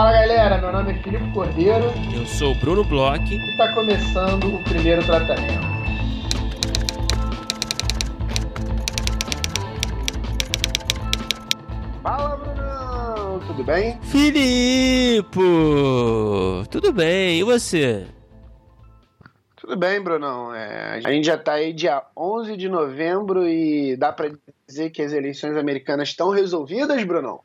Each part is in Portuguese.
Fala galera, meu nome é Filipe Cordeiro. Eu sou o Bruno Bloch. E está começando o primeiro tratamento. Fala Brunão, tudo bem? Filipe! Tudo bem, e você? Tudo bem, Brunão. É, a gente já está aí dia 11 de novembro e dá para dizer que as eleições americanas estão resolvidas, Brunão?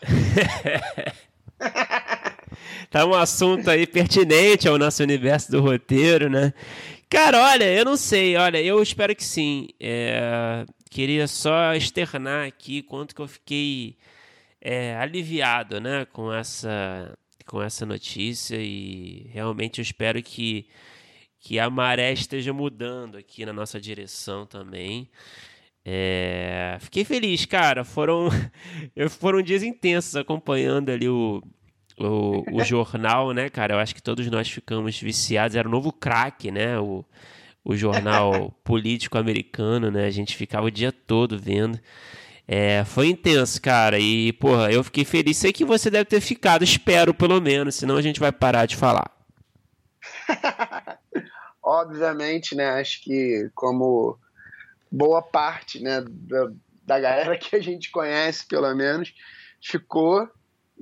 tá um assunto aí pertinente ao nosso universo do roteiro, né? Cara, olha, eu não sei, olha, eu espero que sim. É, queria só externar aqui quanto que eu fiquei é, aliviado, né, com essa, com essa notícia e realmente eu espero que, que a maré esteja mudando aqui na nossa direção também. É, fiquei feliz, cara. Foram, foram dias intensos acompanhando ali o, o, o jornal, né, cara? Eu acho que todos nós ficamos viciados. Era o novo crack, né? O, o jornal político americano, né? A gente ficava o dia todo vendo. É, foi intenso, cara. E, porra, eu fiquei feliz. Sei que você deve ter ficado, espero pelo menos, senão a gente vai parar de falar. Obviamente, né? Acho que como boa parte né, da, da galera que a gente conhece, pelo menos, ficou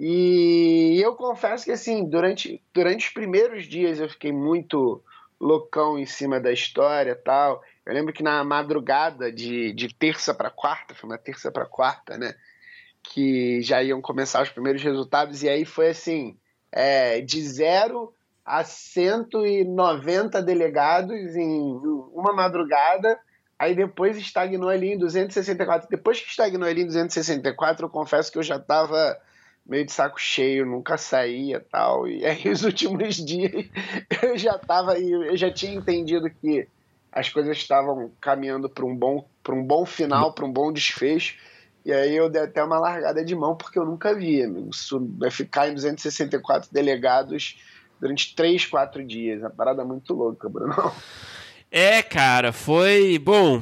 e eu confesso que assim, durante, durante os primeiros dias eu fiquei muito loucão em cima da história tal. Eu lembro que na madrugada de, de terça para quarta, foi uma terça para quarta, né? Que já iam começar os primeiros resultados, e aí foi assim: é, de zero a 190 delegados em uma madrugada, aí depois estagnou ali em 264. Depois que estagnou ali em 264, eu confesso que eu já estava meio de saco cheio, nunca saía tal. E aí os últimos dias eu já tava eu já tinha entendido que as coisas estavam caminhando para um bom para um bom final, para um bom desfecho. E aí eu dei até uma largada de mão porque eu nunca vi, amigo. Isso vai ficar em 264 delegados durante 3, 4 dias. Uma parada muito louca, Bruno. É, cara, foi bom.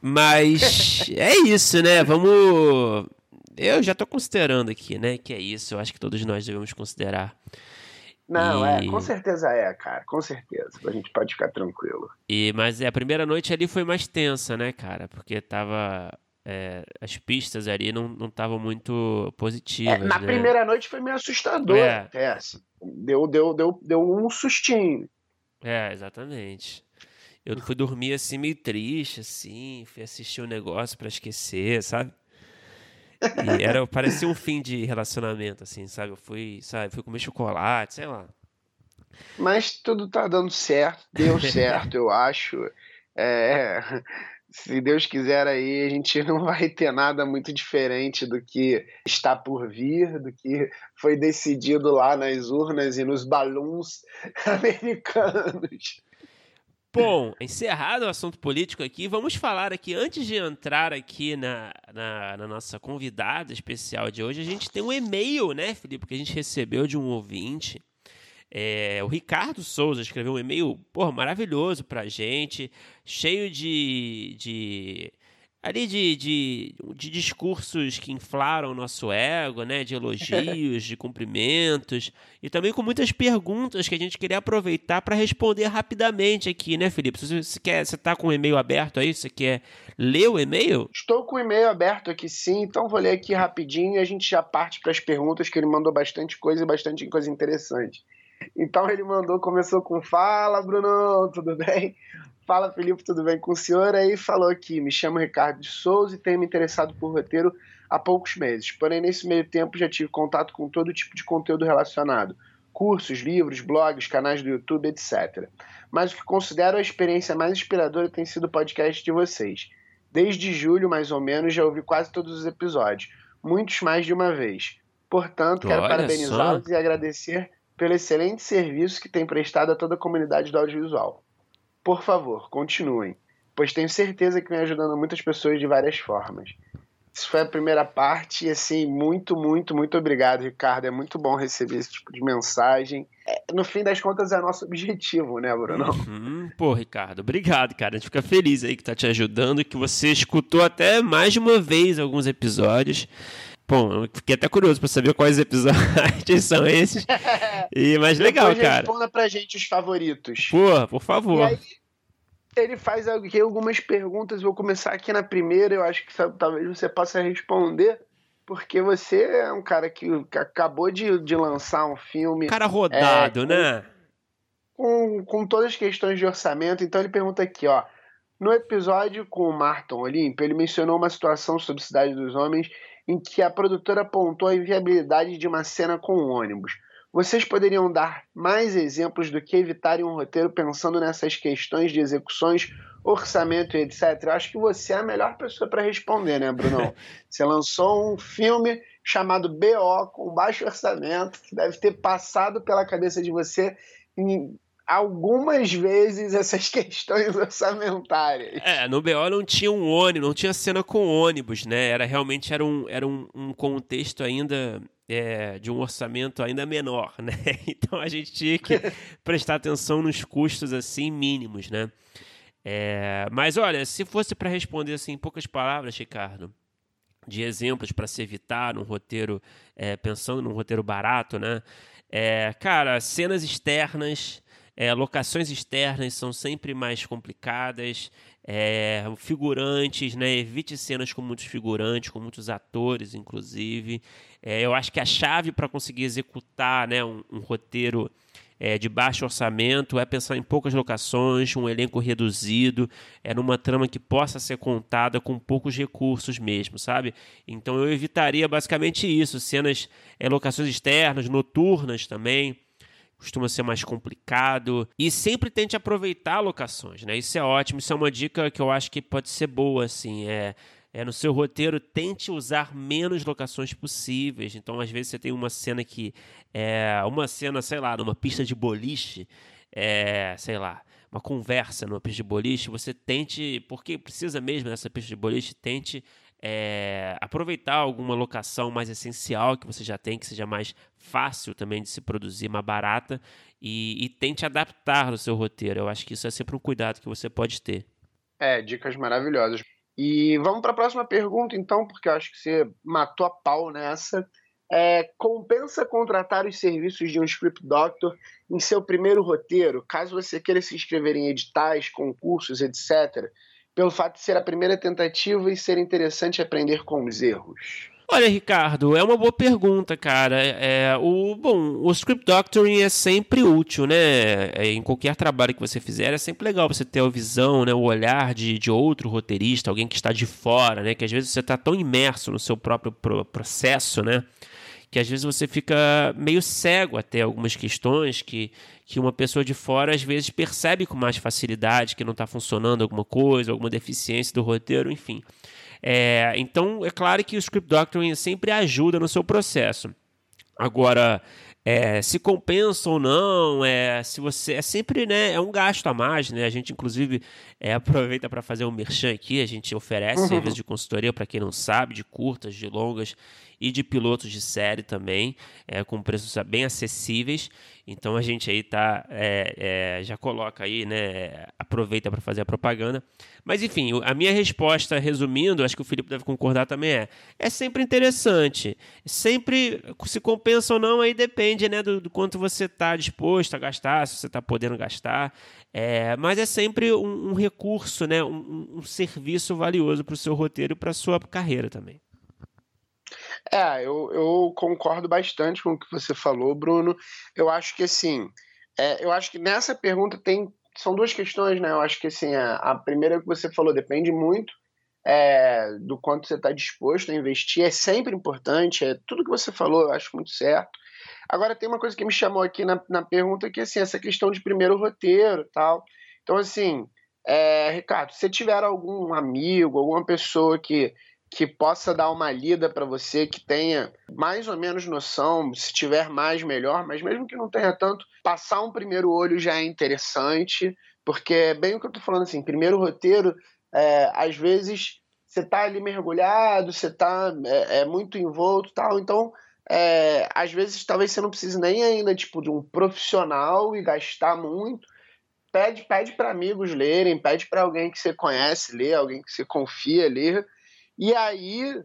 Mas é isso, né? Vamos eu já estou considerando aqui, né, que é isso. Eu acho que todos nós devemos considerar. Não, é, e... é, com certeza é, cara, com certeza. A gente pode ficar tranquilo. E, mas é, a primeira noite ali foi mais tensa, né, cara? Porque tava. É, as pistas ali não estavam muito positivas. É, na né? primeira noite foi meio assustador. É. é assim, deu, deu, deu, deu um sustinho. É, exatamente. Eu fui dormir assim meio triste, assim, fui assistir um negócio para esquecer, sabe? E era, parecia um fim de relacionamento, assim, sabe? Eu fui, sabe, fui comer chocolate, sei lá. Mas tudo tá dando certo, deu certo, eu acho. É, se Deus quiser aí, a gente não vai ter nada muito diferente do que está por vir, do que foi decidido lá nas urnas e nos balões americanos. Bom, encerrado o assunto político aqui, vamos falar aqui, antes de entrar aqui na, na, na, nossa convidada especial de hoje, a gente tem um e-mail, né, Felipe, que a gente recebeu de um ouvinte. É, o Ricardo Souza escreveu um e-mail, porra, maravilhoso pra gente, cheio de, de ali de, de, de, discursos que inflaram o nosso ego, né? De elogios, de cumprimentos e também com muitas perguntas que a gente queria aproveitar para responder rapidamente aqui, né, Felipe? Você, você quer, você está com o e-mail aberto aí? Você quer ler o e-mail? Estou com o e-mail aberto aqui, sim. Então vou ler aqui rapidinho e a gente já parte para as perguntas que ele mandou bastante coisa e bastante coisa interessante. Então ele mandou, começou com fala, Bruno, tudo bem? Fala, Felipe, tudo bem com o senhor? Aí falou aqui, me chamo Ricardo de Souza e tenho me interessado por roteiro há poucos meses. Porém, nesse meio tempo já tive contato com todo tipo de conteúdo relacionado. Cursos, livros, blogs, canais do YouTube, etc. Mas o que considero a experiência mais inspiradora tem sido o podcast de vocês. Desde julho, mais ou menos, já ouvi quase todos os episódios, muitos mais de uma vez. Portanto, quero parabenizá-los e agradecer pelo excelente serviço que tem prestado a toda a comunidade do audiovisual. Por favor, continuem, pois tenho certeza que vem ajudando muitas pessoas de várias formas. Isso foi a primeira parte, e assim, muito, muito, muito obrigado, Ricardo. É muito bom receber esse tipo de mensagem. É, no fim das contas, é nosso objetivo, né, Bruno? Uhum. Pô, Ricardo, obrigado, cara. A gente fica feliz aí que tá te ajudando, que você escutou até mais de uma vez alguns episódios. Bom, fiquei até curioso para saber quais episódios são esses. E, mas legal, Depois cara. Responda pra gente os favoritos. Pô, por favor. E aí, ele faz aqui algumas perguntas. Vou começar aqui na primeira. Eu acho que talvez você possa responder, porque você é um cara que, que acabou de, de lançar um filme. Cara rodado, é, né? Com, com todas as questões de orçamento. Então ele pergunta aqui, ó. No episódio com o Martin Olimpo, ele mencionou uma situação sobre Cidade dos Homens em que a produtora apontou a inviabilidade de uma cena com um ônibus. Vocês poderiam dar mais exemplos do que evitarem um roteiro pensando nessas questões de execuções, orçamento e etc? Eu acho que você é a melhor pessoa para responder, né, Bruno? Você lançou um filme chamado BO, com baixo orçamento, que deve ter passado pela cabeça de você em algumas vezes essas questões orçamentárias. É, no BO não tinha um ônibus, não tinha cena com ônibus, né? Era realmente era um, era um, um contexto ainda é, de um orçamento ainda menor, né? Então a gente tinha que prestar atenção nos custos assim mínimos, né? É, mas olha, se fosse para responder assim em poucas palavras, Ricardo, de exemplos para se evitar num roteiro, é, pensando num roteiro barato, né? É, cara, cenas externas, é, locações externas são sempre mais complicadas. É, figurantes, né? Evite cenas com muitos figurantes, com muitos atores, inclusive. É, eu acho que a chave para conseguir executar né, um, um roteiro é, de baixo orçamento é pensar em poucas locações, um elenco reduzido, é numa trama que possa ser contada com poucos recursos mesmo, sabe? Então eu evitaria basicamente isso, cenas, é, locações externas, noturnas também costuma ser mais complicado. E sempre tente aproveitar locações, né? Isso é ótimo, isso é uma dica que eu acho que pode ser boa, assim. É, é no seu roteiro, tente usar menos locações possíveis. Então, às vezes, você tem uma cena que. É uma cena, sei lá, numa pista de boliche, é, sei lá. Uma conversa numa pista de boliche, você tente, porque precisa mesmo dessa pista de boliche, tente é, aproveitar alguma locação mais essencial que você já tem, que seja mais fácil também de se produzir, mais barata, e, e tente adaptar no seu roteiro. Eu acho que isso é sempre um cuidado que você pode ter. É, dicas maravilhosas. E vamos para a próxima pergunta, então, porque eu acho que você matou a pau nessa. É, compensa contratar os serviços de um script doctor em seu primeiro roteiro, caso você queira se inscrever em editais, concursos, etc pelo fato de ser a primeira tentativa e ser interessante aprender com os erros? Olha, Ricardo, é uma boa pergunta, cara. É, o, bom, o script doctoring é sempre útil, né? É, em qualquer trabalho que você fizer, é sempre legal você ter a visão, né? o olhar de, de outro roteirista, alguém que está de fora, né? Que às vezes você está tão imerso no seu próprio processo, né? Que às vezes você fica meio cego até algumas questões que, que uma pessoa de fora às vezes percebe com mais facilidade que não está funcionando alguma coisa, alguma deficiência do roteiro, enfim. É, então, é claro que o script doctoring sempre ajuda no seu processo. Agora, é, se compensa ou não, é, se você é sempre né, é um gasto a mais, né? A gente inclusive é, aproveita para fazer um merchan aqui, a gente oferece uhum. serviço de consultoria para quem não sabe, de curtas, de longas e de pilotos de série também, é, com preços bem acessíveis. Então a gente aí tá é, é, já coloca aí, né? Aproveita para fazer a propaganda. Mas enfim, a minha resposta, resumindo, acho que o Felipe deve concordar também é: é sempre interessante. Sempre se compensa ou não, aí depende, né, do, do quanto você está disposto a gastar, se você está podendo gastar. É, mas é sempre um, um recurso, né, um, um serviço valioso para o seu roteiro e para a sua carreira também. É, eu, eu concordo bastante com o que você falou, Bruno. Eu acho que assim, é, eu acho que nessa pergunta tem são duas questões, né? Eu acho que assim, a, a primeira que você falou depende muito é, do quanto você está disposto a investir, é sempre importante, é tudo que você falou, eu acho muito certo. Agora tem uma coisa que me chamou aqui na, na pergunta que assim, essa questão de primeiro roteiro tal. Então, assim, é, Ricardo, se tiver algum amigo, alguma pessoa que que possa dar uma lida para você, que tenha mais ou menos noção, se tiver mais, melhor, mas mesmo que não tenha tanto, passar um primeiro olho já é interessante, porque é bem o que eu estou falando assim, primeiro roteiro, é, às vezes você está ali mergulhado, você está é, é, muito envolto tal, então é, às vezes talvez você não precise nem ainda tipo de um profissional e gastar muito, pede pede para amigos lerem, pede para alguém que você conhece ler, alguém que você confia ler, e aí,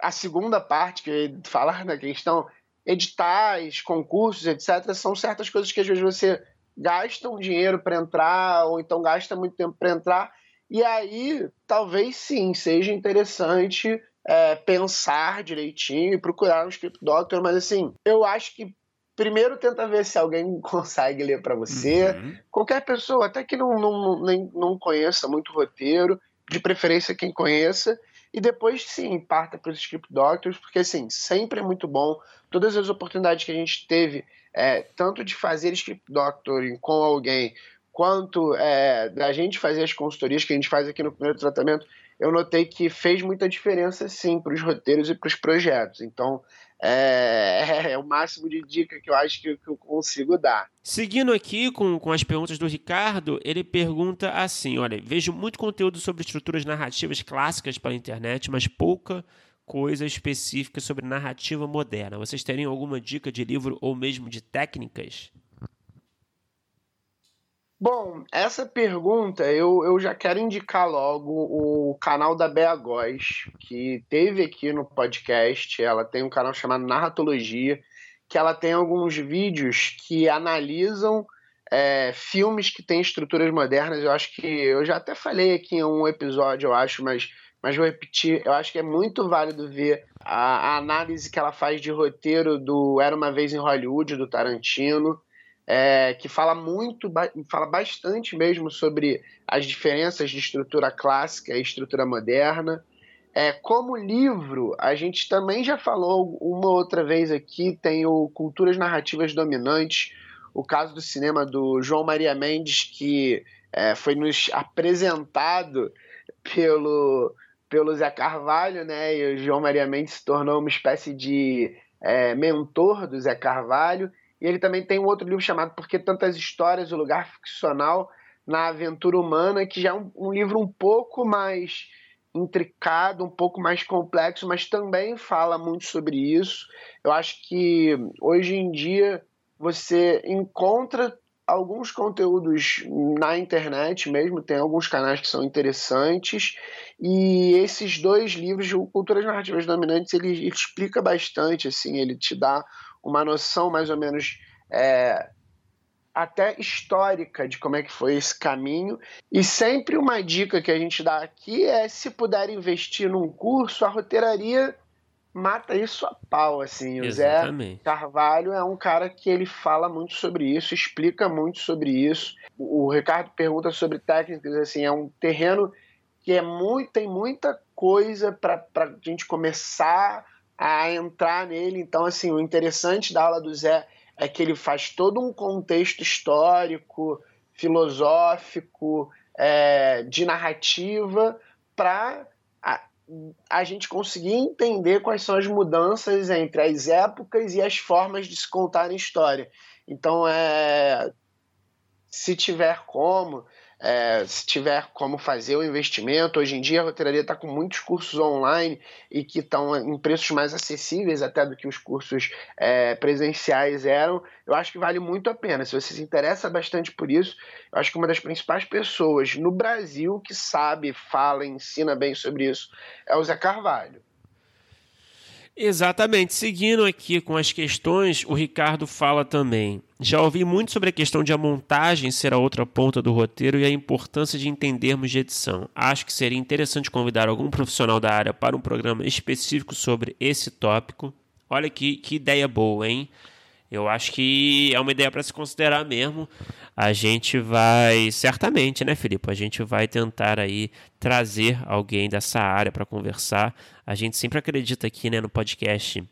a segunda parte, que eu ia falar na questão, editais, concursos, etc., são certas coisas que às vezes você gasta um dinheiro para entrar, ou então gasta muito tempo para entrar, e aí talvez sim seja interessante é, pensar direitinho e procurar um script doctor, mas assim, eu acho que primeiro tenta ver se alguém consegue ler para você. Uhum. Qualquer pessoa, até que não, não, nem, não conheça muito roteiro, de preferência quem conheça, e depois sim parta para os script doctors, porque assim, sempre é muito bom. Todas as oportunidades que a gente teve, é, tanto de fazer script doctoring com alguém, quanto é, da gente fazer as consultorias que a gente faz aqui no primeiro tratamento, eu notei que fez muita diferença sim para os roteiros e para os projetos. Então, é, é, o máximo de dica que eu acho que, que, eu consigo dar. Seguindo aqui com, com as perguntas do Ricardo, ele pergunta assim: olha, vejo muito conteúdo sobre estruturas narrativas clássicas pela internet, mas pouca coisa específica sobre narrativa moderna. Vocês teriam alguma dica de livro ou mesmo de técnicas? Bom, essa pergunta eu, eu já quero indicar logo o canal da Bea Góes, que teve aqui no podcast. Ela tem um canal chamado Narratologia, que ela tem alguns vídeos que analisam é, filmes que têm estruturas modernas. Eu acho que eu já até falei aqui em um episódio, eu acho, mas, mas vou repetir. Eu acho que é muito válido ver a, a análise que ela faz de roteiro do Era uma Vez em Hollywood, do Tarantino é, que fala muito, fala bastante mesmo sobre as diferenças de estrutura clássica e estrutura moderna. É, como livro, a gente também já falou uma outra vez aqui, tem o Culturas Narrativas Dominantes, o caso do cinema do João Maria Mendes, que é, foi nos apresentado pelo, pelo Zé Carvalho, né? E o João Maria Mendes se tornou uma espécie de é, mentor do Zé Carvalho. E ele também tem um outro livro chamado Por que Tantas Histórias, o Lugar Ficcional na Aventura Humana, que já é um, um livro um pouco mais intricado, um pouco mais complexo, mas também fala muito sobre isso. Eu acho que hoje em dia você encontra alguns conteúdos na internet mesmo, tem alguns canais que são interessantes, e esses dois livros, o Culturas Narrativas Dominantes, ele, ele explica bastante, assim, ele te dá uma noção mais ou menos é, até histórica de como é que foi esse caminho. E sempre uma dica que a gente dá aqui é se puder investir num curso, a roteiraria mata isso a pau, assim. O Exatamente. Zé Carvalho é um cara que ele fala muito sobre isso, explica muito sobre isso. O Ricardo pergunta sobre técnicas, assim, é um terreno que é muito, tem muita coisa para a gente começar a entrar nele. Então, assim, o interessante da aula do Zé é que ele faz todo um contexto histórico, filosófico, é, de narrativa, para a, a gente conseguir entender quais são as mudanças entre as épocas e as formas de se contar a história. Então, é, se tiver como, é, se tiver como fazer o investimento. Hoje em dia a roteiraria está com muitos cursos online e que estão em preços mais acessíveis até do que os cursos é, presenciais eram. Eu acho que vale muito a pena. Se você se interessa bastante por isso, eu acho que uma das principais pessoas no Brasil que sabe, fala, ensina bem sobre isso é o Zé Carvalho. Exatamente. Seguindo aqui com as questões, o Ricardo fala também. Já ouvi muito sobre a questão de a montagem ser a outra ponta do roteiro e a importância de entendermos de edição. Acho que seria interessante convidar algum profissional da área para um programa específico sobre esse tópico. Olha que, que ideia boa, hein? Eu acho que é uma ideia para se considerar mesmo. A gente vai, certamente, né, Filipe? A gente vai tentar aí trazer alguém dessa área para conversar. A gente sempre acredita aqui, né, no podcast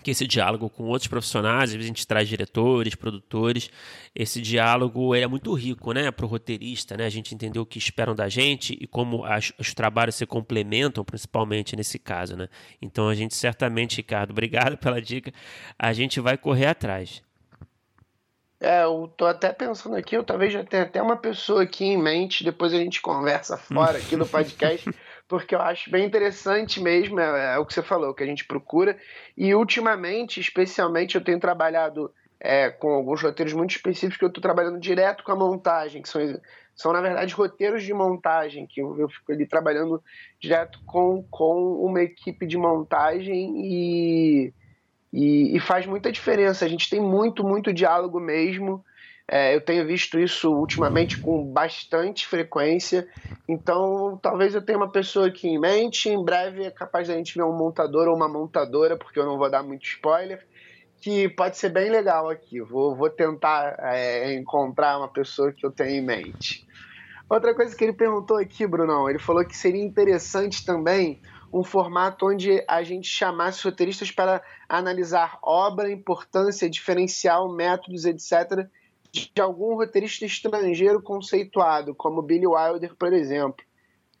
que esse diálogo com outros profissionais, às vezes a gente traz diretores, produtores, esse diálogo é muito rico, né, para o roteirista, né, a gente entender o que esperam da gente e como as, os trabalhos se complementam, principalmente nesse caso, né. Então a gente certamente, Ricardo, obrigado pela dica, a gente vai correr atrás. É, eu tô até pensando aqui, eu talvez já tenha até uma pessoa aqui em mente, depois a gente conversa fora aqui no podcast, porque eu acho bem interessante mesmo, é, é, o que você falou, que a gente procura. E ultimamente, especialmente, eu tenho trabalhado é, com alguns roteiros muito específicos que eu estou trabalhando direto com a montagem, que são, são na verdade roteiros de montagem, que eu, eu fico ali trabalhando direto com, com uma equipe de montagem e, e, e faz muita diferença. A gente tem muito, muito diálogo mesmo. É, eu tenho visto isso ultimamente com bastante frequência. Então, talvez eu tenha uma pessoa aqui em mente. Em breve é capaz de a gente ver um montador ou uma montadora, porque eu não vou dar muito spoiler, que pode ser bem legal aqui. Vou, vou tentar é, encontrar uma pessoa que eu tenho em mente. Outra coisa que ele perguntou aqui, Brunão, ele falou que seria interessante também um formato onde a gente chamasse roteiristas para analisar obra, importância, diferencial, métodos, etc de algum roteirista estrangeiro conceituado, como Billy Wilder, por exemplo.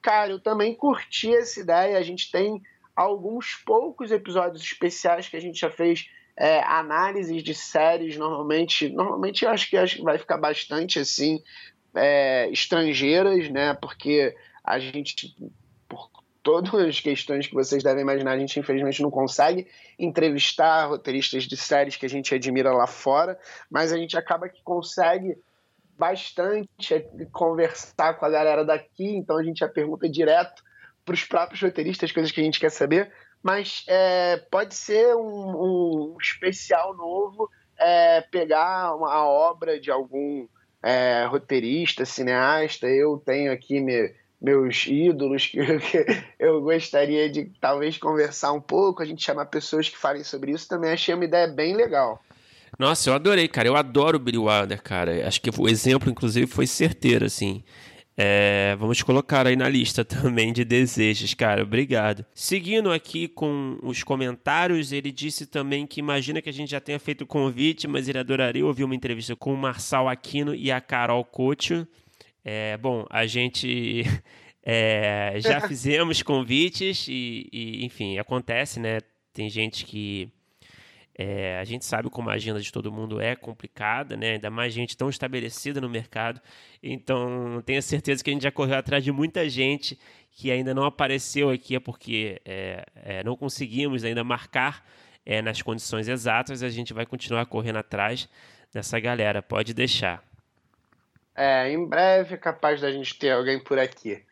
Cara, eu também curti essa ideia. A gente tem alguns poucos episódios especiais que a gente já fez é, análises de séries, normalmente. Normalmente eu acho que, acho que vai ficar bastante assim, é, estrangeiras, né? Porque a gente, todas as questões que vocês devem imaginar, a gente infelizmente não consegue entrevistar roteiristas de séries que a gente admira lá fora, mas a gente acaba que consegue bastante conversar com a galera daqui, então a gente já pergunta direto para os próprios roteiristas coisas que a gente quer saber, mas é, pode ser um, um especial novo é, pegar uma obra de algum é, roteirista, cineasta. Eu tenho aqui me, meus ídolos que, eu gostaria de talvez conversar um pouco, a gente chamar pessoas que falem sobre isso, também achei uma ideia bem legal. Nossa, eu adorei, cara. Eu adoro o Billy Wilder, cara. Acho que o exemplo, inclusive, foi certeiro, assim. É, vamos colocar aí na lista também de desejos, cara. Obrigado. Seguindo aqui com os comentários, ele disse também que imagina que a gente já tenha feito o convite, mas ele adoraria ouvir uma entrevista com o Marçal Aquino e a Carol Couto. É, bom, a gente é, já fizemos convites e, e, enfim, acontece, né? Tem gente que. É, a gente sabe como a agenda de todo mundo é complicada, né? Ainda mais gente tão estabelecida no mercado. Então, tenho certeza que a gente já correu atrás de muita gente que ainda não apareceu aqui, é porque é, é, não conseguimos ainda marcar é, nas condições exatas. A gente vai continuar correndo atrás dessa galera, pode deixar. É, em breve é capaz da gente ter alguém por aqui.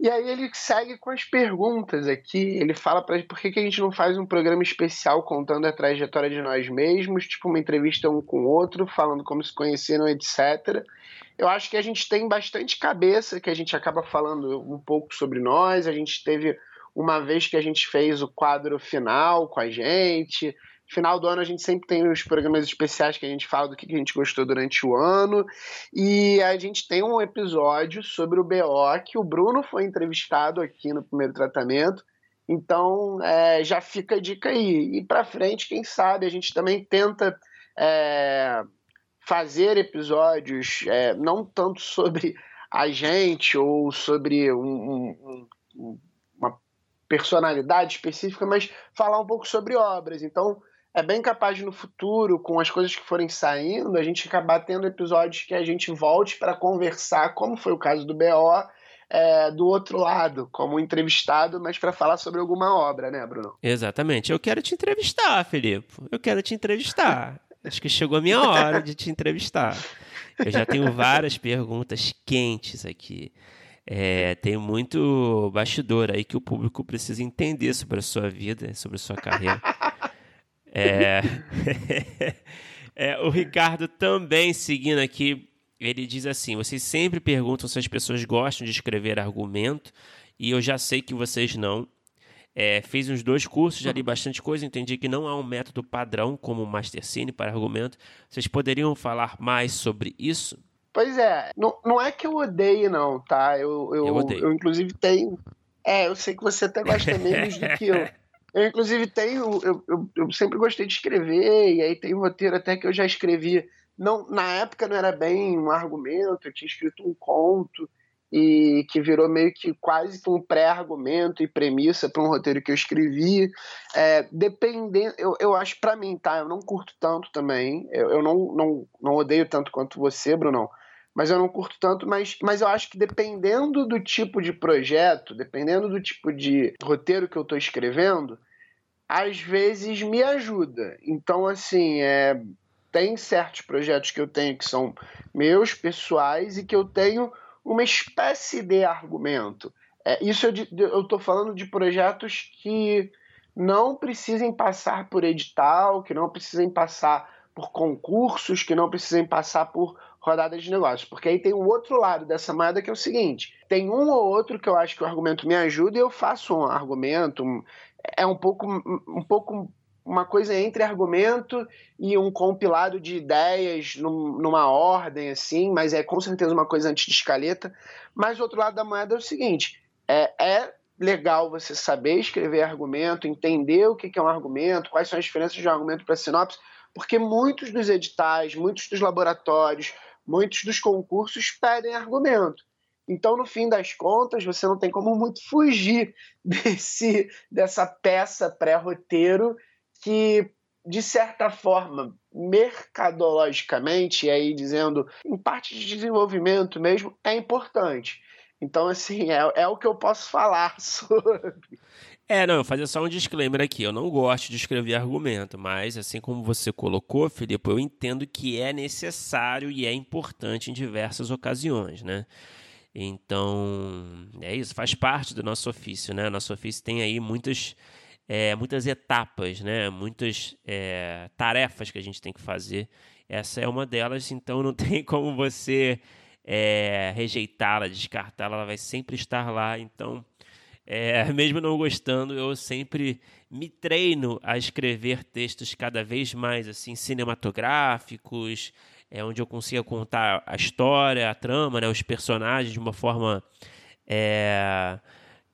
E aí ele segue com as perguntas aqui. Ele fala para por que, que a gente não faz um programa especial contando a trajetória de nós mesmos, tipo uma entrevista um com o outro, falando como se conheceram, etc. Eu acho que a gente tem bastante cabeça, que a gente acaba falando um pouco sobre nós. A gente teve uma vez que a gente fez o quadro final com a gente, Final do ano a gente sempre tem os programas especiais que a gente fala do que a gente gostou durante o ano. E a gente tem um episódio sobre o BO que o Bruno foi entrevistado aqui no primeiro tratamento. Então é, já fica a dica aí. E para frente, quem sabe, a gente também tenta é, fazer episódios é, não tanto sobre a gente ou sobre um, um, um, uma personalidade específica, mas falar um pouco sobre obras. Então, é bem capaz de, no futuro, com as coisas que forem saindo, a gente acabar tendo episódios que a gente volte para conversar, como foi o caso do BO, é, do outro lado, como entrevistado, mas para falar sobre alguma obra, né, Bruno? Exatamente. Eu quero te entrevistar, Felipe. Eu quero te entrevistar. Acho que chegou a minha hora de te entrevistar. Eu já tenho várias perguntas quentes aqui. É, tem muito bastidor aí que o público precisa entender sobre a sua vida, sobre a sua carreira. É... é, o Ricardo também seguindo aqui, ele diz assim: vocês sempre perguntam se as pessoas gostam de escrever argumento, e eu já sei que vocês não. É, fiz uns dois cursos, já li bastante coisa, entendi que não há um método padrão como o Mastercine para argumento. Vocês poderiam falar mais sobre isso? Pois é, não, não é que eu odeie, não, tá? Eu, eu, eu, eu inclusive tenho. É, eu sei que você até gosta menos do que eu. Eu, inclusive, tenho. Eu, eu, eu, sempre gostei de escrever, e aí tem um roteiro até que eu já escrevi. Não, na época não era bem um argumento, eu tinha escrito um conto, e que virou meio que quase que um pré-argumento e premissa para um roteiro que eu escrevi. É, dependendo, eu, eu acho para mim, tá? Eu não curto tanto também. Eu, eu não, não, não odeio tanto quanto você, Bruno mas eu não curto tanto, mas, mas eu acho que dependendo do tipo de projeto, dependendo do tipo de roteiro que eu estou escrevendo, às vezes me ajuda. Então, assim, é, tem certos projetos que eu tenho que são meus, pessoais, e que eu tenho uma espécie de argumento. É, isso eu estou falando de projetos que não precisem passar por edital, que não precisem passar por concursos, que não precisem passar por rodadas de negócios. Porque aí tem o outro lado dessa moeda que é o seguinte: tem um ou outro que eu acho que o argumento me ajuda e eu faço um argumento. É um pouco, um pouco uma coisa entre argumento e um compilado de ideias num, numa ordem assim, mas é com certeza uma coisa antes de escaleta. Mas o outro lado da moeda é o seguinte: é, é legal você saber escrever argumento, entender o que é um argumento, quais são as diferenças de um argumento para sinopse, porque muitos dos editais, muitos dos laboratórios, muitos dos concursos pedem argumento. Então, no fim das contas, você não tem como muito fugir desse, dessa peça pré-roteiro que, de certa forma, mercadologicamente, e aí dizendo em parte de desenvolvimento mesmo, é importante. Então, assim, é, é o que eu posso falar sobre. É, não, eu fazer só um disclaimer aqui. Eu não gosto de escrever argumento, mas assim como você colocou, Felipe, eu entendo que é necessário e é importante em diversas ocasiões, né? Então, é isso, faz parte do nosso ofício, né? Nosso ofício tem aí muitas, é, muitas etapas, né? Muitas é, tarefas que a gente tem que fazer. Essa é uma delas, então não tem como você é, rejeitá-la, descartá-la, ela vai sempre estar lá. Então, é, mesmo não gostando, eu sempre me treino a escrever textos cada vez mais assim cinematográficos, é onde eu consiga contar a história, a trama, né, os personagens de uma forma é,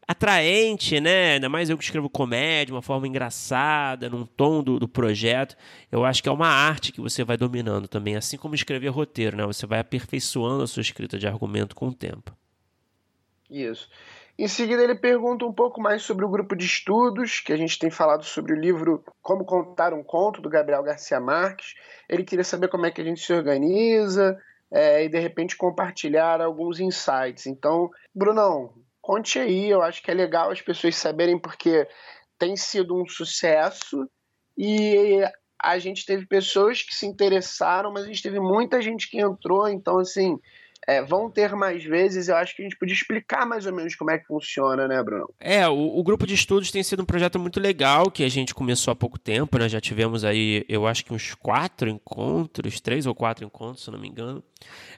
atraente, né? Ainda mais eu que escrevo comédia, uma forma engraçada, num tom do, do projeto. Eu acho que é uma arte que você vai dominando também, assim como escrever roteiro, né? Você vai aperfeiçoando a sua escrita de argumento com o tempo. Isso. Em seguida, ele pergunta um pouco mais sobre o grupo de estudos, que a gente tem falado sobre o livro Como Contar um Conto, do Gabriel Garcia Marques. Ele queria saber como é que a gente se organiza é, e, de repente, compartilhar alguns insights. Então, Brunão, conte aí, eu acho que é legal as pessoas saberem, porque tem sido um sucesso e a gente teve pessoas que se interessaram, mas a gente teve muita gente que entrou, então, assim é, vão ter mais vezes. Eu acho que a gente podia explicar mais ou menos como é que funciona, né, Bruno? É, o, o, grupo de estudos tem sido um projeto muito legal que a gente começou há pouco tempo, né? Já tivemos aí, eu acho que uns quatro encontros, três ou quatro encontros, se não me engano.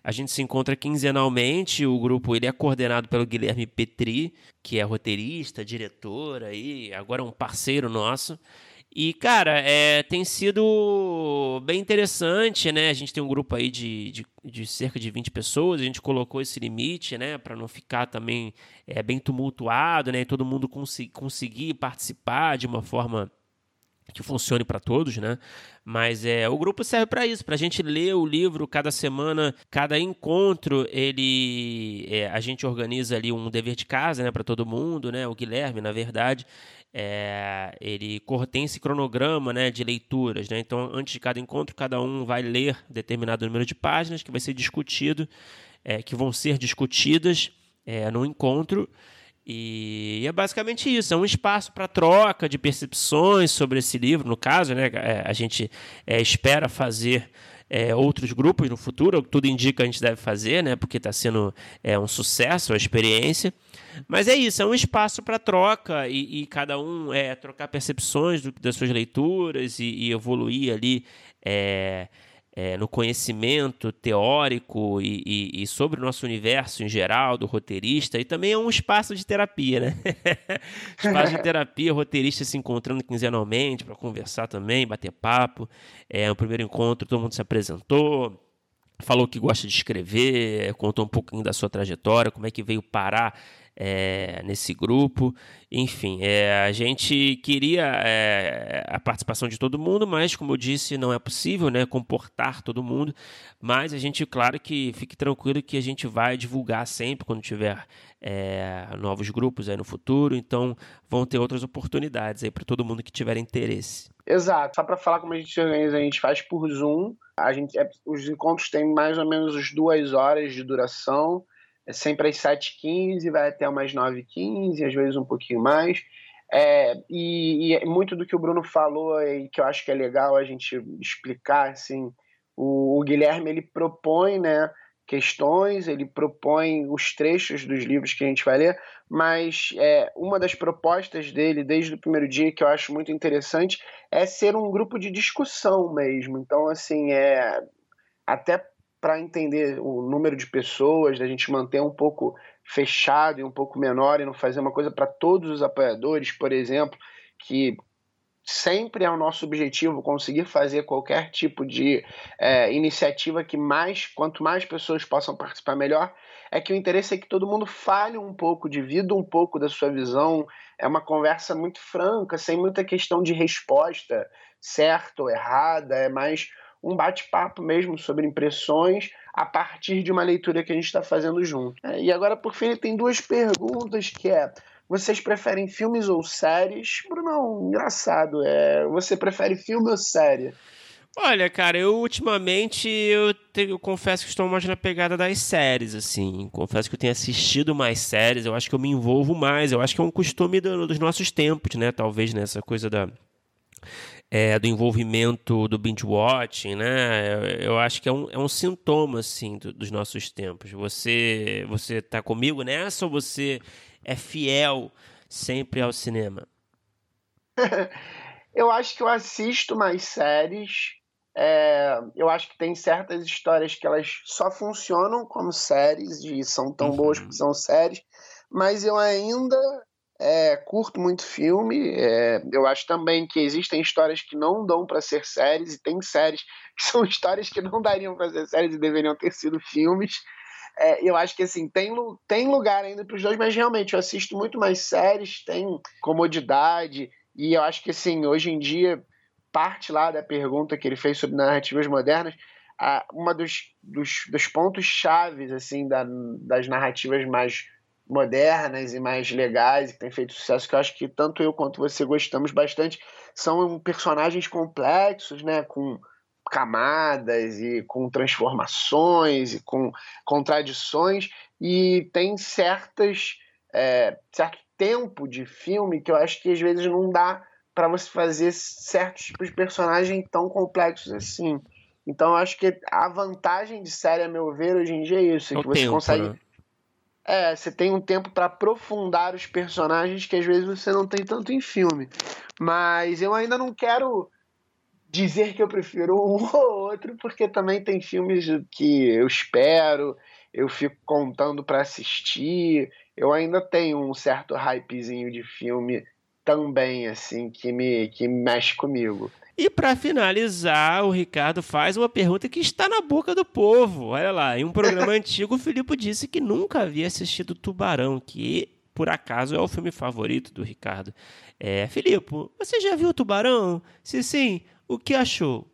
A gente se encontra quinzenalmente. O grupo ele é coordenado pelo Guilherme Petri, que é roteirista, diretor aí, agora um parceiro nosso. E, cara, é, tem sido bem interessante, né? A gente tem um grupo aí de, de, de cerca de 20 pessoas, a gente colocou esse limite, né? Para não ficar também é, bem tumultuado, né? E todo mundo cons conseguir participar de uma forma que funcione para todos, né? Mas é, o grupo serve para isso, para a gente ler o livro cada semana, cada encontro, ele é, a gente organiza ali um dever de casa, né, para todo mundo, né? O Guilherme, na verdade, é, ele tem esse cronograma né, de leituras. Né? Então, antes de cada encontro, cada um vai ler determinado número de páginas que vai ser discutido, é, que vão ser discutidas é, no encontro. E é basicamente isso, é um espaço para troca de percepções sobre esse livro, no caso, né? É, a gente é, espera fazer é, outros grupos no futuro, tudo indica a gente deve fazer, né? Porque está sendo é, um sucesso a experiência. Mas é isso, é um espaço para troca e, e, cada um é, trocar percepções do, das suas leituras e, e evoluir ali é, é, no conhecimento teórico e, e, sobre o nosso universo em geral, do roteirista, e também é um espaço de terapia, né? espaço de terapia, roteirista se encontrando quinzenalmente para conversar também, bater papo. É, o primeiro encontro, todo mundo se apresentou, falou que gosta de escrever, contou um pouquinho da sua trajetória, como é que veio parar é, nesse grupo. Enfim, é, a gente queria é, a participação de todo mundo, mas, como eu disse, não é possível né, comportar todo mundo. Mas a gente, claro que fique tranquilo que a gente vai divulgar sempre quando tiver é, novos grupos aí no futuro. Então, vão ter outras oportunidades aí para todo mundo que tiver interesse. Exato. Só para falar como a gente organiza, a gente faz por Zoom. A gente, é, os encontros têm mais ou menos duas horas de duração é sempre às 7h15, vai até umas 9h15, às vezes um pouquinho mais. É, e, e, muito do que o Bruno falou e que eu acho que é legal a gente explicar, assim, O, o Guilherme ele propõe, né? questões, ele propõe os trechos dos livros que a gente vai ler, mas é, uma das propostas dele desde o primeiro dia que eu acho muito interessante é ser um grupo de discussão mesmo. Então, assim, é até para entender o número de pessoas, da gente manter um pouco fechado e um pouco menor e não fazer uma coisa para todos os apoiadores, por exemplo, que sempre é o nosso objetivo conseguir fazer qualquer tipo de é, iniciativa que mais, quanto mais pessoas possam participar, melhor. É que o interesse é que todo mundo fale um pouco, divida um pouco da sua visão. É uma conversa muito franca, sem muita questão de resposta certa ou errada. É mais um bate-papo mesmo sobre impressões a partir de uma leitura que a gente está fazendo junto. É, e agora, por fim, tem duas perguntas que é vocês preferem filmes ou séries? Bruno, engraçado. É, você prefere filme ou série? Olha, cara, eu ultimamente eu, te, eu, confesso que estou mais na pegada das séries, assim. Confesso que eu tenho assistido mais séries, eu acho que eu me envolvo mais. Eu acho que é um costume do, dos nossos tempos, né? Talvez nessa coisa da. É, do envolvimento do binge watching, né? Eu, acho que é um, é um sintoma assim do, dos nossos tempos. Você você tá comigo nessa ou você é fiel sempre ao cinema? eu acho que eu assisto mais séries. É, eu acho que tem certas histórias que elas só funcionam como séries e são tão uhum. boas porque são séries, mas eu ainda é, curto muito filme. É, eu acho também que existem histórias que não dão para ser séries e tem séries que são histórias que não dariam para ser séries e deveriam ter sido filmes. É, eu acho que assim, tem, tem lugar ainda para os dois, mas realmente eu assisto muito mais séries, tem comodidade, e eu acho que assim, hoje em dia, parte lá da pergunta que ele fez sobre narrativas modernas, a, uma dos, dos, dos pontos chaves assim, da, das narrativas mais modernas e mais legais e que tem feito sucesso, que eu acho que tanto eu quanto você gostamos bastante, são personagens complexos, né? Com camadas e com transformações e com contradições e tem certas é, certo tempo de filme que eu acho que às vezes não dá para você fazer certos tipos de personagem tão complexos assim. Então eu acho que a vantagem de série, a meu ver, hoje em dia é isso, é que você tempo, consegue né? É, você tem um tempo para aprofundar os personagens que às vezes você não tem tanto em filme. Mas eu ainda não quero dizer que eu prefiro um ou outro, porque também tem filmes que eu espero, eu fico contando para assistir. Eu ainda tenho um certo hypezinho de filme também, assim, que me, que mexe comigo. E para finalizar, o Ricardo faz uma pergunta que está na boca do povo. Olha lá, em um programa antigo, o Filipe disse que nunca havia assistido Tubarão, que por acaso é o filme favorito do Ricardo. É, Filipe, você já viu Tubarão? Se sim, o que achou?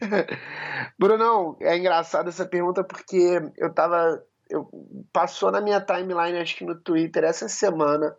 Brunão, é engraçado essa pergunta porque eu tava. Eu, passou na minha timeline, acho que no Twitter, essa semana,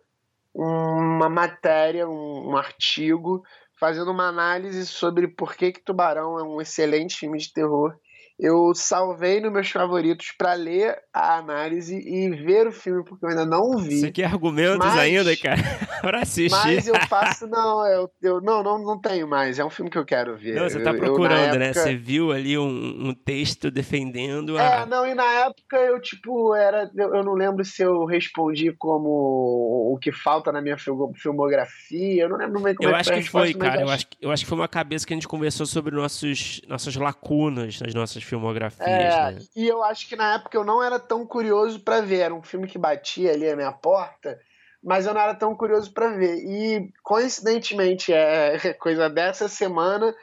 uma matéria, um, um artigo, fazendo uma análise sobre por que, que Tubarão é um excelente filme de terror eu salvei nos meus favoritos para ler a análise e ver o filme, porque eu ainda não vi. Você quer argumentos mas, ainda, cara? para assistir. Mas eu faço, não, eu, eu não, não, não tenho mais. É um filme que eu quero ver. Não, você tá procurando, eu, né? Época... Você viu ali um, um texto defendendo a. É, não, e na época eu, tipo, era. Eu, eu não lembro se eu respondi como o que falta na minha filmografia. Eu não lembro bem como eu é acho que foi, cara. Eu acho, eu acho que foi uma cabeça que a gente conversou sobre nossos, nossas lacunas nas nossas filmografias. É, né? E eu acho que na época eu não era tão curioso para ver. Era um filme que batia ali a minha porta, mas eu não era tão curioso para ver. E coincidentemente, é coisa dessa semana,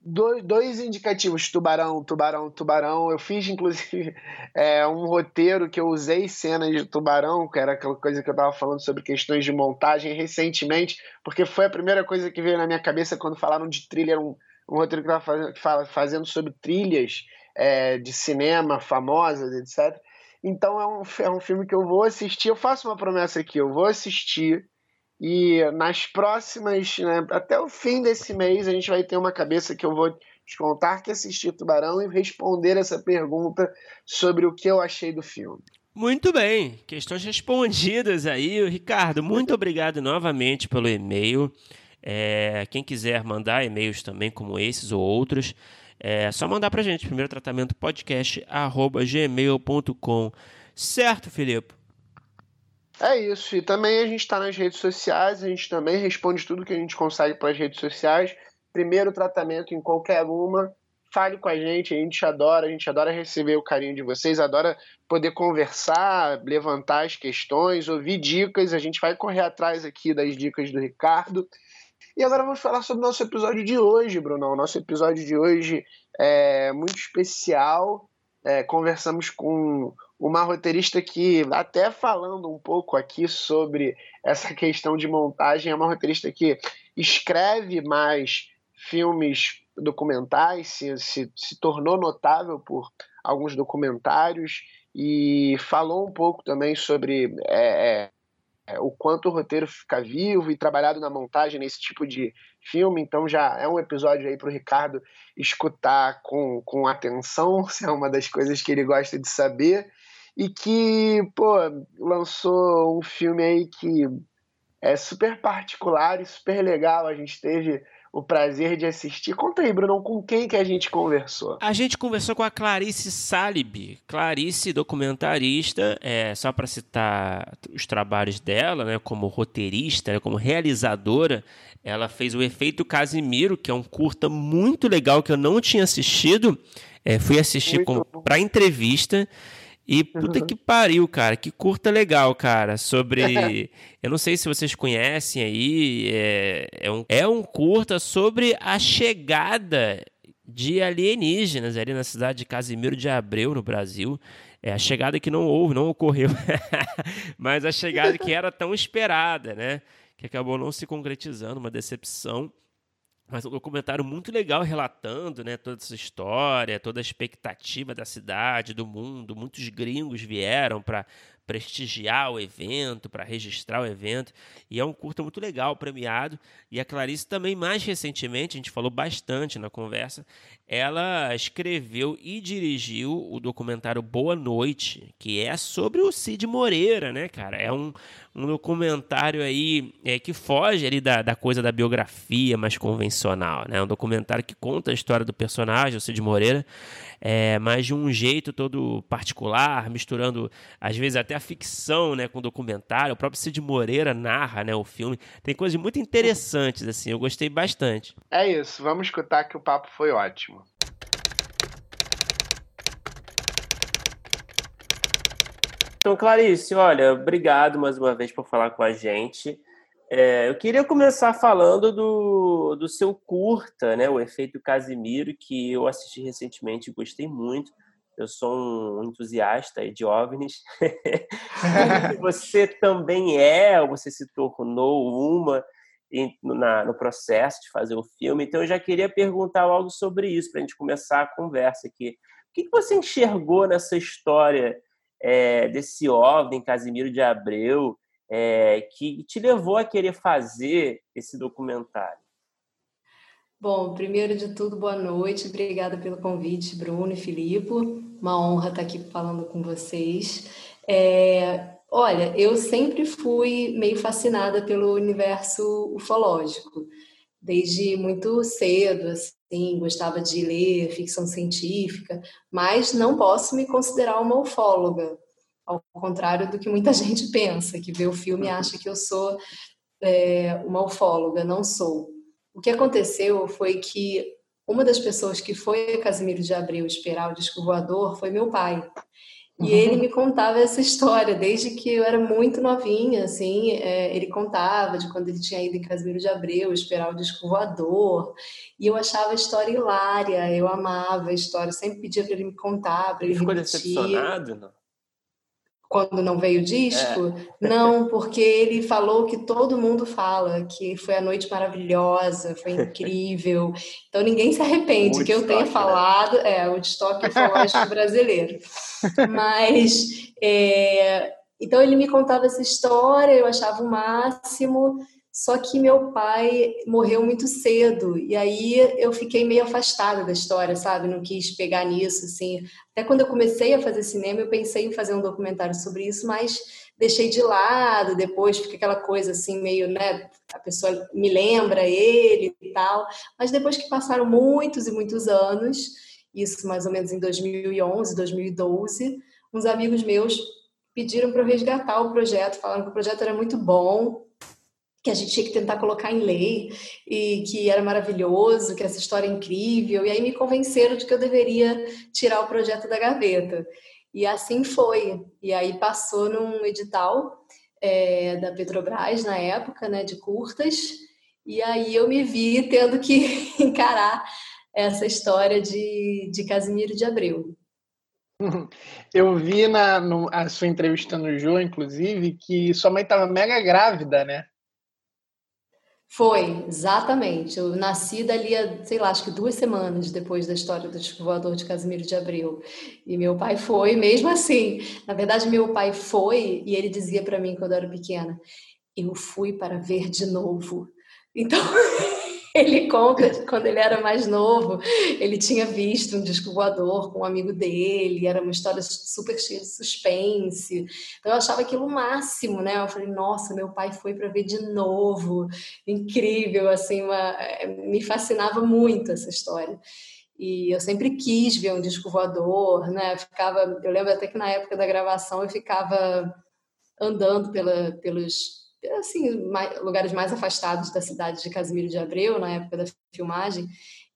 dois, dois indicativos: tubarão, tubarão, tubarão. Eu fiz inclusive é, um roteiro que eu usei cenas de tubarão, que era aquela coisa que eu estava falando sobre questões de montagem recentemente, porque foi a primeira coisa que veio na minha cabeça quando falaram de thriller. Um, um roteiro que estava fazendo, fazendo sobre trilhas é, de cinema famosas, etc. Então é um, é um filme que eu vou assistir. Eu faço uma promessa aqui, eu vou assistir. E nas próximas, né, até o fim desse mês, a gente vai ter uma cabeça que eu vou te contar que assisti Tubarão e responder essa pergunta sobre o que eu achei do filme. Muito bem, questões respondidas aí. Ricardo, muito obrigado novamente pelo e-mail. É, quem quiser mandar e-mails também como esses ou outros, é só mandar pra gente, primeiro tratamento podcast, gmail.com. Certo, Filipe? É isso. E também a gente está nas redes sociais, a gente também responde tudo que a gente consegue pelas redes sociais. Primeiro tratamento em qualquer uma. Fale com a gente, a gente adora, a gente adora receber o carinho de vocês, adora poder conversar, levantar as questões, ouvir dicas. A gente vai correr atrás aqui das dicas do Ricardo. E agora vamos falar sobre o nosso episódio de hoje, Bruno. O nosso episódio de hoje é muito especial. É, conversamos com uma roteirista que, até falando um pouco aqui sobre essa questão de montagem, é uma roteirista que escreve mais filmes documentais, se, se, se tornou notável por alguns documentários e falou um pouco também sobre é, é o quanto o roteiro fica vivo e trabalhado na montagem nesse tipo de filme. Então já é um episódio aí para o Ricardo escutar com, com atenção, se é uma das coisas que ele gosta de saber e que, pô, lançou um filme aí que é super particular e super legal. A gente teve o prazer de assistir. Conta aí, Bruno, com quem que a gente conversou? A gente conversou com a Clarice Salib. Clarice, documentarista, é, só para citar os trabalhos dela, né, como roteirista, né, como realizadora, ela fez o Efeito Casimiro, que é um curta muito legal que eu não tinha assistido. É, fui assistir para entrevista. E puta uhum. que pariu, cara. Que curta legal, cara. Sobre. eu não sei se vocês conhecem aí. É, é, um, é um curta sobre a chegada de alienígenas ali na cidade de Casimiro de Abreu, no Brasil. É a chegada que não houve, não ocorreu. Mas a chegada que era tão esperada, né? Que acabou não se concretizando, uma decepção. Mas um documentário muito legal relatando né, toda essa história, toda a expectativa da cidade, do mundo. Muitos gringos vieram para prestigiar o evento, para registrar o evento. E é um curta muito legal, premiado. E a Clarice também, mais recentemente, a gente falou bastante na conversa, ela escreveu e dirigiu o documentário Boa Noite, que é sobre o Cid Moreira, né, cara? É um, um documentário aí é, que foge ali da, da coisa da biografia mais convencional, né? Um documentário que conta a história do personagem, o Cid Moreira, é, mas de um jeito todo particular, misturando às vezes até a ficção, né, com o documentário. O próprio Cid Moreira narra, né, o filme. Tem coisas muito interessantes assim. Eu gostei bastante. É isso. Vamos escutar que o papo foi ótimo. Então, Clarice, olha, obrigado mais uma vez por falar com a gente. É, eu queria começar falando do, do seu curta, né, o Efeito Casimiro, que eu assisti recentemente e gostei muito. Eu sou um entusiasta de OVNIs. você também é, você se tornou uma na, no processo de fazer o filme. Então, eu já queria perguntar algo sobre isso, para a gente começar a conversa aqui. O que, que você enxergou nessa história é, desse OVNI, Casimiro de Abreu, é, que te levou a querer fazer esse documentário? Bom, primeiro de tudo, boa noite. Obrigada pelo convite, Bruno e Filipe. Uma honra estar aqui falando com vocês. É, olha, eu sempre fui meio fascinada pelo universo ufológico. Desde muito cedo, assim, gostava de ler ficção científica, mas não posso me considerar uma ufóloga ao contrário do que muita gente pensa, que vê o filme e acha que eu sou é, uma ufóloga, não sou. O que aconteceu foi que uma das pessoas que foi a Casimiro de Abreu esperar o disco voador foi meu pai. E uhum. ele me contava essa história desde que eu era muito novinha, assim. É, ele contava de quando ele tinha ido em Casimiro de Abreu esperar o disco voador. E eu achava a história hilária, eu amava a história, sempre pedia para ele me contar, para ele, ele ficou repetir. decepcionado, não? Quando não veio o disco? É. Não, porque ele falou que todo mundo fala que foi a noite maravilhosa, foi incrível. Então ninguém se arrepende que eu tenha né? falado, é, o estoque ufológico brasileiro. Mas é, então ele me contava essa história, eu achava o máximo. Só que meu pai morreu muito cedo e aí eu fiquei meio afastada da história, sabe? Não quis pegar nisso, assim. Até quando eu comecei a fazer cinema, eu pensei em fazer um documentário sobre isso, mas deixei de lado. Depois fica aquela coisa assim meio, né? a pessoa me lembra ele e tal. Mas depois que passaram muitos e muitos anos, isso mais ou menos em 2011, 2012, uns amigos meus pediram para eu resgatar o projeto, falando que o projeto era muito bom, que a gente tinha que tentar colocar em lei e que era maravilhoso, que essa história é incrível. E aí me convenceram de que eu deveria tirar o projeto da gaveta. E assim foi. E aí passou num edital é, da Petrobras na época, né, de curtas. E aí eu me vi tendo que encarar essa história de, de Casimiro de Abreu. Eu vi na no, a sua entrevista no Jô, inclusive, que sua mãe estava mega grávida, né? Foi, exatamente. Eu nasci dali, a, sei lá, acho que duas semanas depois da história do voador de Casimiro de Abreu. E meu pai foi, mesmo assim. Na verdade, meu pai foi e ele dizia para mim quando eu era pequena: Eu fui para ver de novo. Então. Ele conta que quando ele era mais novo, ele tinha visto um disco voador com um amigo dele, era uma história super cheia de suspense. Então eu achava aquilo o máximo, né? Eu falei, nossa, meu pai foi para ver de novo. Incrível, assim, uma... Eh, me fascinava muito essa história. E eu sempre quis ver um disco voador, né? Eu ficava, eu lembro até que na época da gravação eu ficava andando pela, pelos assim, mais, lugares mais afastados da cidade de Casimiro de Abreu, na época da filmagem,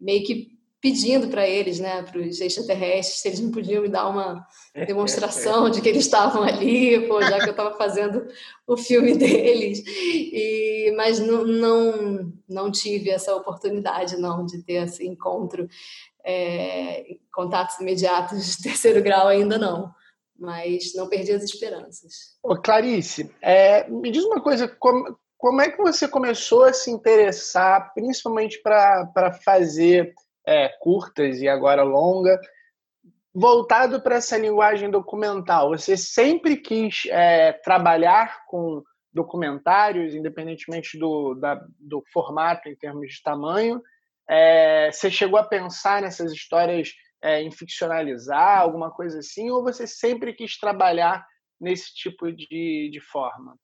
meio que pedindo para eles, né, para os extraterrestres, se eles não podiam me dar uma demonstração de que eles estavam ali, pô, já que eu estava fazendo o filme deles. E, mas não, não, não tive essa oportunidade, não, de ter esse encontro, é, contatos imediatos de terceiro grau ainda não mas não perdi as esperanças. Ô, Clarice, é, me diz uma coisa, como, como é que você começou a se interessar, principalmente para fazer é, curtas e agora longa, voltado para essa linguagem documental? Você sempre quis é, trabalhar com documentários, independentemente do, da, do formato em termos de tamanho? É, você chegou a pensar nessas histórias é, em ficcionalizar, alguma coisa assim, ou você sempre quis trabalhar nesse tipo de, de forma?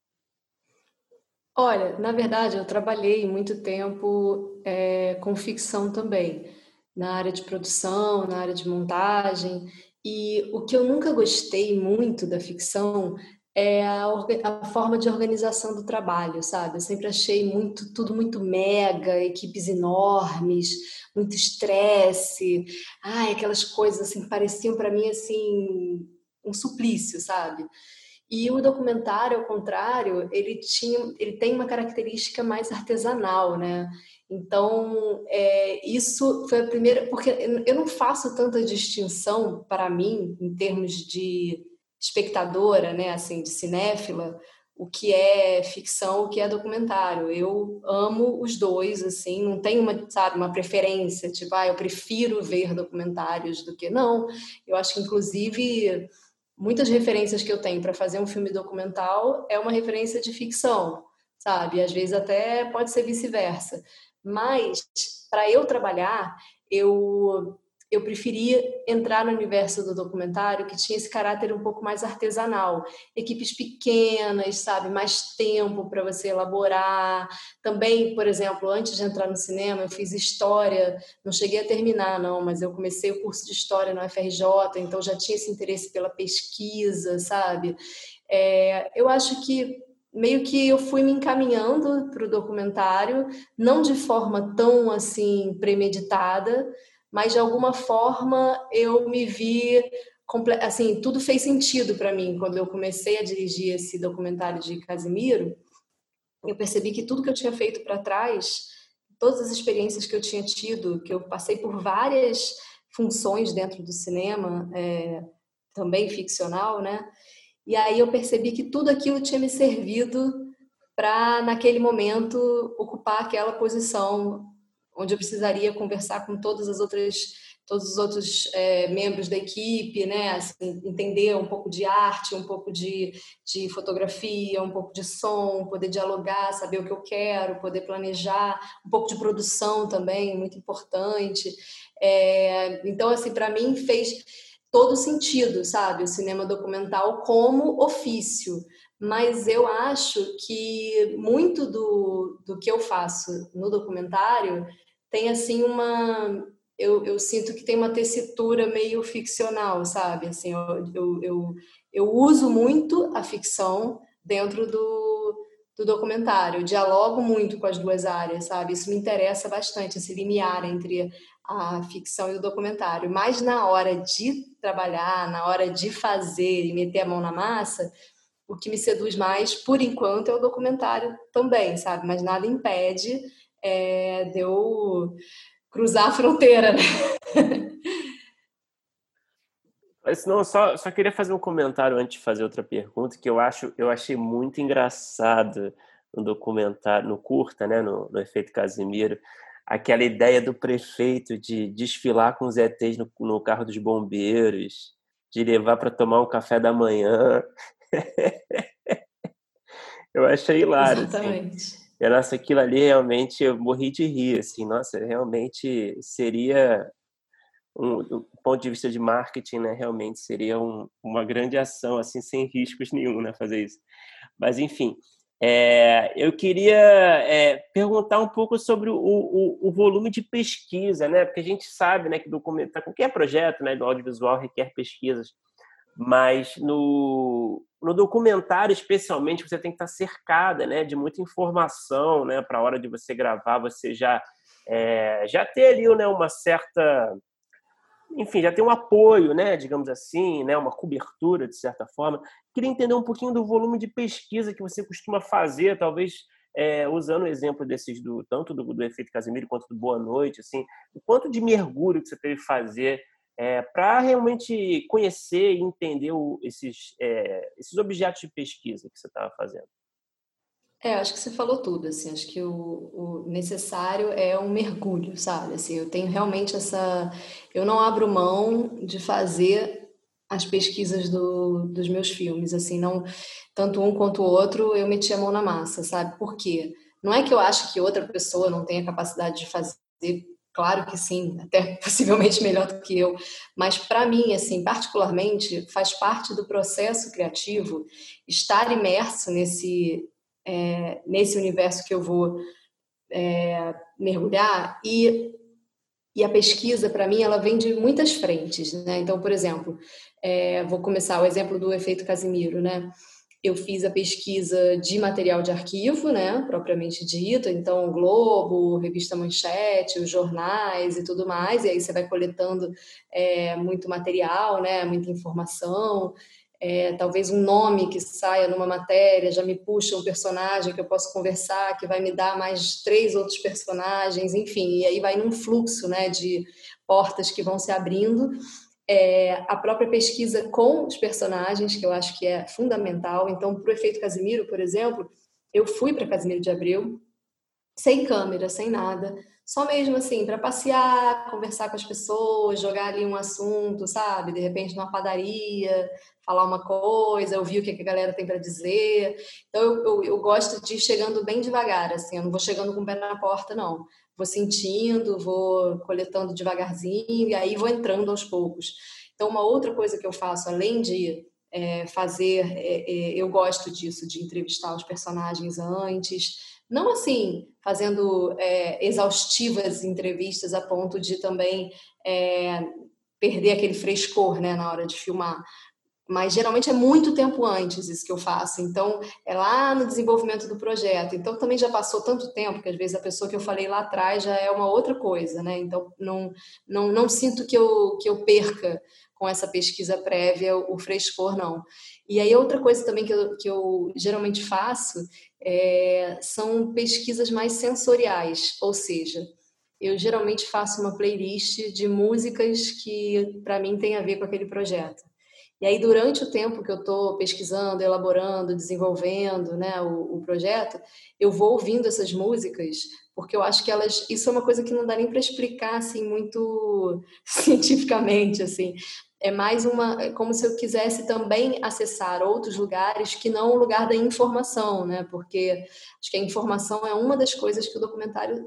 Olha, na verdade, eu trabalhei muito tempo é, com ficção também, na área de produção, na área de montagem, e o que eu nunca gostei muito da ficção é a, a, forma de organização do trabalho, sabe? Eu sempre achei muito tudo muito mega, equipes enormes, muito estresse, ai, aquelas coisas assim pareciam para mim assim um suplício, sabe? E o documentário, ao contrário, ele tinha, ele tem uma característica mais artesanal, né? Então, é, isso foi a primeira, porque eu não faço tanta distinção para mim em termos de espectadora, né, assim, de cinéfila, o que é ficção, o que é documentário. Eu amo os dois, assim, não tenho uma, sabe, uma preferência, tipo, ah, eu prefiro ver documentários do que não. Eu acho que inclusive muitas referências que eu tenho para fazer um filme documental é uma referência de ficção, sabe? Às vezes até pode ser vice-versa. Mas para eu trabalhar, eu eu preferia entrar no universo do documentário que tinha esse caráter um pouco mais artesanal, equipes pequenas, sabe, mais tempo para você elaborar. Também, por exemplo, antes de entrar no cinema, eu fiz história, não cheguei a terminar não, mas eu comecei o curso de história no FRJ, então já tinha esse interesse pela pesquisa, sabe? É, eu acho que meio que eu fui me encaminhando para o documentário, não de forma tão assim premeditada, mas de alguma forma eu me vi assim, tudo fez sentido para mim quando eu comecei a dirigir esse documentário de Casimiro. Eu percebi que tudo que eu tinha feito para trás, todas as experiências que eu tinha tido, que eu passei por várias funções dentro do cinema, é, também ficcional, né? E aí eu percebi que tudo aquilo tinha me servido para, naquele momento, ocupar aquela posição onde eu precisaria conversar com todas as outras todos os outros é, membros da equipe, né? Assim, entender um pouco de arte, um pouco de, de fotografia, um pouco de som, poder dialogar, saber o que eu quero, poder planejar, um pouco de produção também, muito importante. É, então, assim, para mim fez todo sentido, sabe? O cinema documental como ofício. mas eu acho que muito do, do que eu faço no documentário tem assim uma eu, eu, sinto que tem uma tessitura meio ficcional, sabe? Assim, eu, eu, eu, eu uso muito a ficção dentro do, do documentário, eu dialogo muito com as duas áreas, sabe? Isso me interessa bastante, esse limiar entre a ficção e o documentário. Mas na hora de trabalhar, na hora de fazer e meter a mão na massa, o que me seduz mais, por enquanto, é o documentário também, sabe? Mas nada impede é, de eu cruzar a fronteira, né? Não, só, só queria fazer um comentário antes de fazer outra pergunta, que eu acho eu achei muito engraçado no documentário, no curta, né, no, no Efeito Casimiro, aquela ideia do prefeito de desfilar com os ETs no, no carro dos bombeiros, de levar para tomar um café da manhã. eu achei hilário. Assim. Exatamente. Assim. E, nossa, aquilo ali realmente eu morri de rir, assim, nossa, realmente seria um, do ponto de vista de marketing, né, realmente seria um, uma grande ação, assim, sem riscos nenhum, né, fazer isso. Mas, enfim, é, eu queria é, perguntar um pouco sobre o, o, o, volume de pesquisa, né, porque a gente sabe, né, que documenta, qualquer projeto, né, do audiovisual requer pesquisas mas no, no documentário, especialmente, você tem que estar cercada né, de muita informação né, para a hora de você gravar, você já, é, já ter ali né, uma certa. Enfim, já tem um apoio, né, digamos assim, né, uma cobertura, de certa forma. Queria entender um pouquinho do volume de pesquisa que você costuma fazer, talvez é, usando o exemplo desses do tanto do, do efeito Casimiro quanto do Boa Noite, assim, o quanto de mergulho que você teve que fazer é, para realmente conhecer e entender o, esses, é, esses objetos de pesquisa que você estava fazendo? É, acho que você falou tudo, assim, acho que o, o, necessário é um mergulho, sabe? Assim, eu tenho realmente essa... Eu não abro mão de fazer as pesquisas do, dos meus filmes, assim, não... Tanto um quanto o outro, eu meti a mão na massa, sabe? Por quê? Não é que eu acho que outra pessoa não tenha capacidade de fazer Claro que sim, até possivelmente melhor do que eu, mas para mim, assim, particularmente, faz parte do processo criativo estar imerso nesse é, nesse universo que eu vou é, mergulhar e e a pesquisa para mim ela vem de muitas frentes, né? Então, por exemplo, é, vou começar o exemplo do efeito Casimiro, né? Eu fiz a pesquisa de material de arquivo, né, propriamente dito, então o Globo, Revista Manchete, os jornais e tudo mais, e aí você vai coletando é, muito material, né, muita informação, é, talvez um nome que saia numa matéria já me puxa um personagem que eu posso conversar, que vai me dar mais três outros personagens, enfim, e aí vai num fluxo, né, de portas que vão se abrindo é, a própria pesquisa com os personagens, que eu acho que é fundamental. Então, para o efeito Casimiro, por exemplo, eu fui para Casimiro de Abreu sem câmera, sem nada, só mesmo assim, para passear, conversar com as pessoas, jogar ali um assunto, sabe? De repente, numa padaria, falar uma coisa, ouvir o que a galera tem para dizer. Então, eu, eu, eu, gosto de ir chegando bem devagar, assim, eu não vou chegando com o pé na porta, não vou sentindo, vou coletando devagarzinho e aí vou entrando aos poucos. Então, uma outra coisa que eu faço, além de é, fazer, é, é, eu gosto disso, de entrevistar os personagens antes, não assim, fazendo é, exaustivas entrevistas a ponto de também é, perder aquele frescor né, na hora de filmar, mas geralmente é muito tempo antes isso que eu faço. Então, é lá no desenvolvimento do projeto. Então, também já passou tanto tempo que às vezes a pessoa que eu falei lá atrás já é uma outra coisa, né? Então, não, não, não sinto que eu, que eu perca com essa pesquisa prévia o frescor, não. E aí, outra coisa também que eu, que eu geralmente faço é, são pesquisas mais sensoriais, ou seja, eu geralmente faço uma playlist de músicas que, para mim, tem a ver com aquele projeto. E aí, durante o tempo que eu estou pesquisando, elaborando, desenvolvendo né, o, o, projeto, eu vou ouvindo essas músicas, porque eu acho que elas. Isso é uma coisa que não dá nem para explicar assim, muito cientificamente. assim. É mais uma. É como se eu quisesse também acessar outros lugares que não o lugar da informação, né? Porque acho que a informação é uma das coisas que o documentário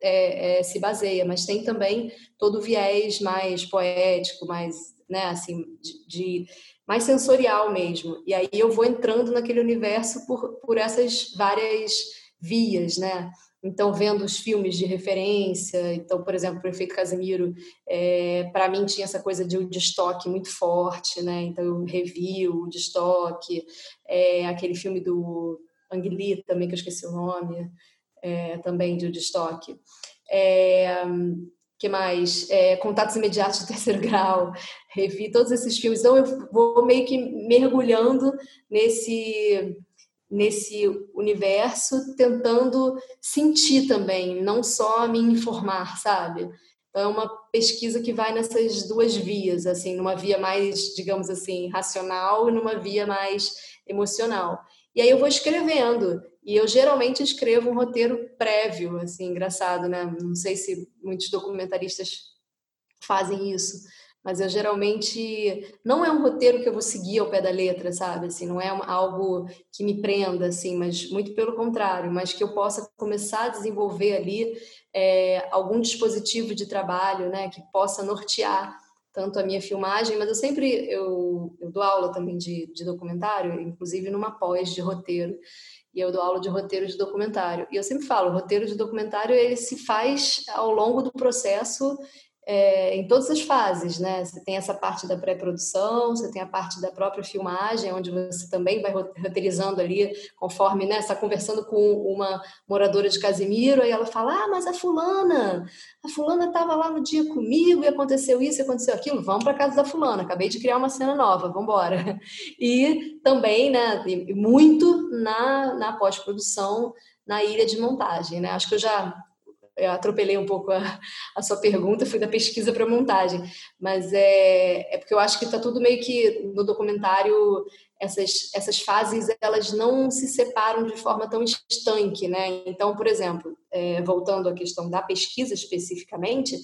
é, é, se baseia, mas tem também todo o viés mais poético, mais né? Assim, de, de, mais sensorial mesmo. E aí eu vou entrando naquele universo por, por essas várias vias, né? Então, vendo os filmes de referência, então, por exemplo, o Prefeito Casimiro, é, para mim tinha essa coisa de, de estoque muito forte, né? Então, eu revi o de estoque, é, aquele filme do Ang também, que eu esqueci o nome, é, também de, de estoque. É, que mais? É, Contatos Imediatos de Terceiro Grau, revi todos esses filmes. Então, eu vou meio que mergulhando nesse nesse universo, tentando sentir também, não só me informar, sabe? Então, é uma pesquisa que vai nessas duas vias, assim, numa via mais, digamos assim, racional e numa via mais emocional. E aí eu vou escrevendo, e eu geralmente escrevo um roteiro prévio, assim, engraçado, né? Não sei se muitos documentaristas fazem isso, mas eu geralmente não é um roteiro que eu vou seguir ao pé da letra, sabe? Assim, não é algo que me prenda, assim, mas muito pelo contrário, mas que eu possa começar a desenvolver ali é, algum dispositivo de trabalho, né, que possa nortear tanto a minha filmagem, mas eu sempre eu, eu dou aula também de, de documentário, inclusive numa pós de roteiro e eu dou aula de roteiro de documentário. E eu sempre falo, o roteiro de documentário ele se faz ao longo do processo é, em todas as fases, né? Você tem essa parte da pré-produção, você tem a parte da própria filmagem, onde você também vai roteirizando ali, conforme, né? Está conversando com uma moradora de Casimiro, aí ela fala, ah, mas a fulana, a fulana estava lá no dia comigo e aconteceu isso, aconteceu aquilo, vamos para casa da fulana, acabei de criar uma cena nova, vamos embora. E também, né, muito na, na pós-produção, na ilha de montagem, né? Acho que eu já eu atropelei um pouco a, a sua pergunta, fui da pesquisa para a montagem, mas é, é porque eu acho que está tudo meio que no documentário essas, essas fases elas não se separam de forma tão estanque, né? Então, por exemplo, é, voltando à questão da pesquisa especificamente,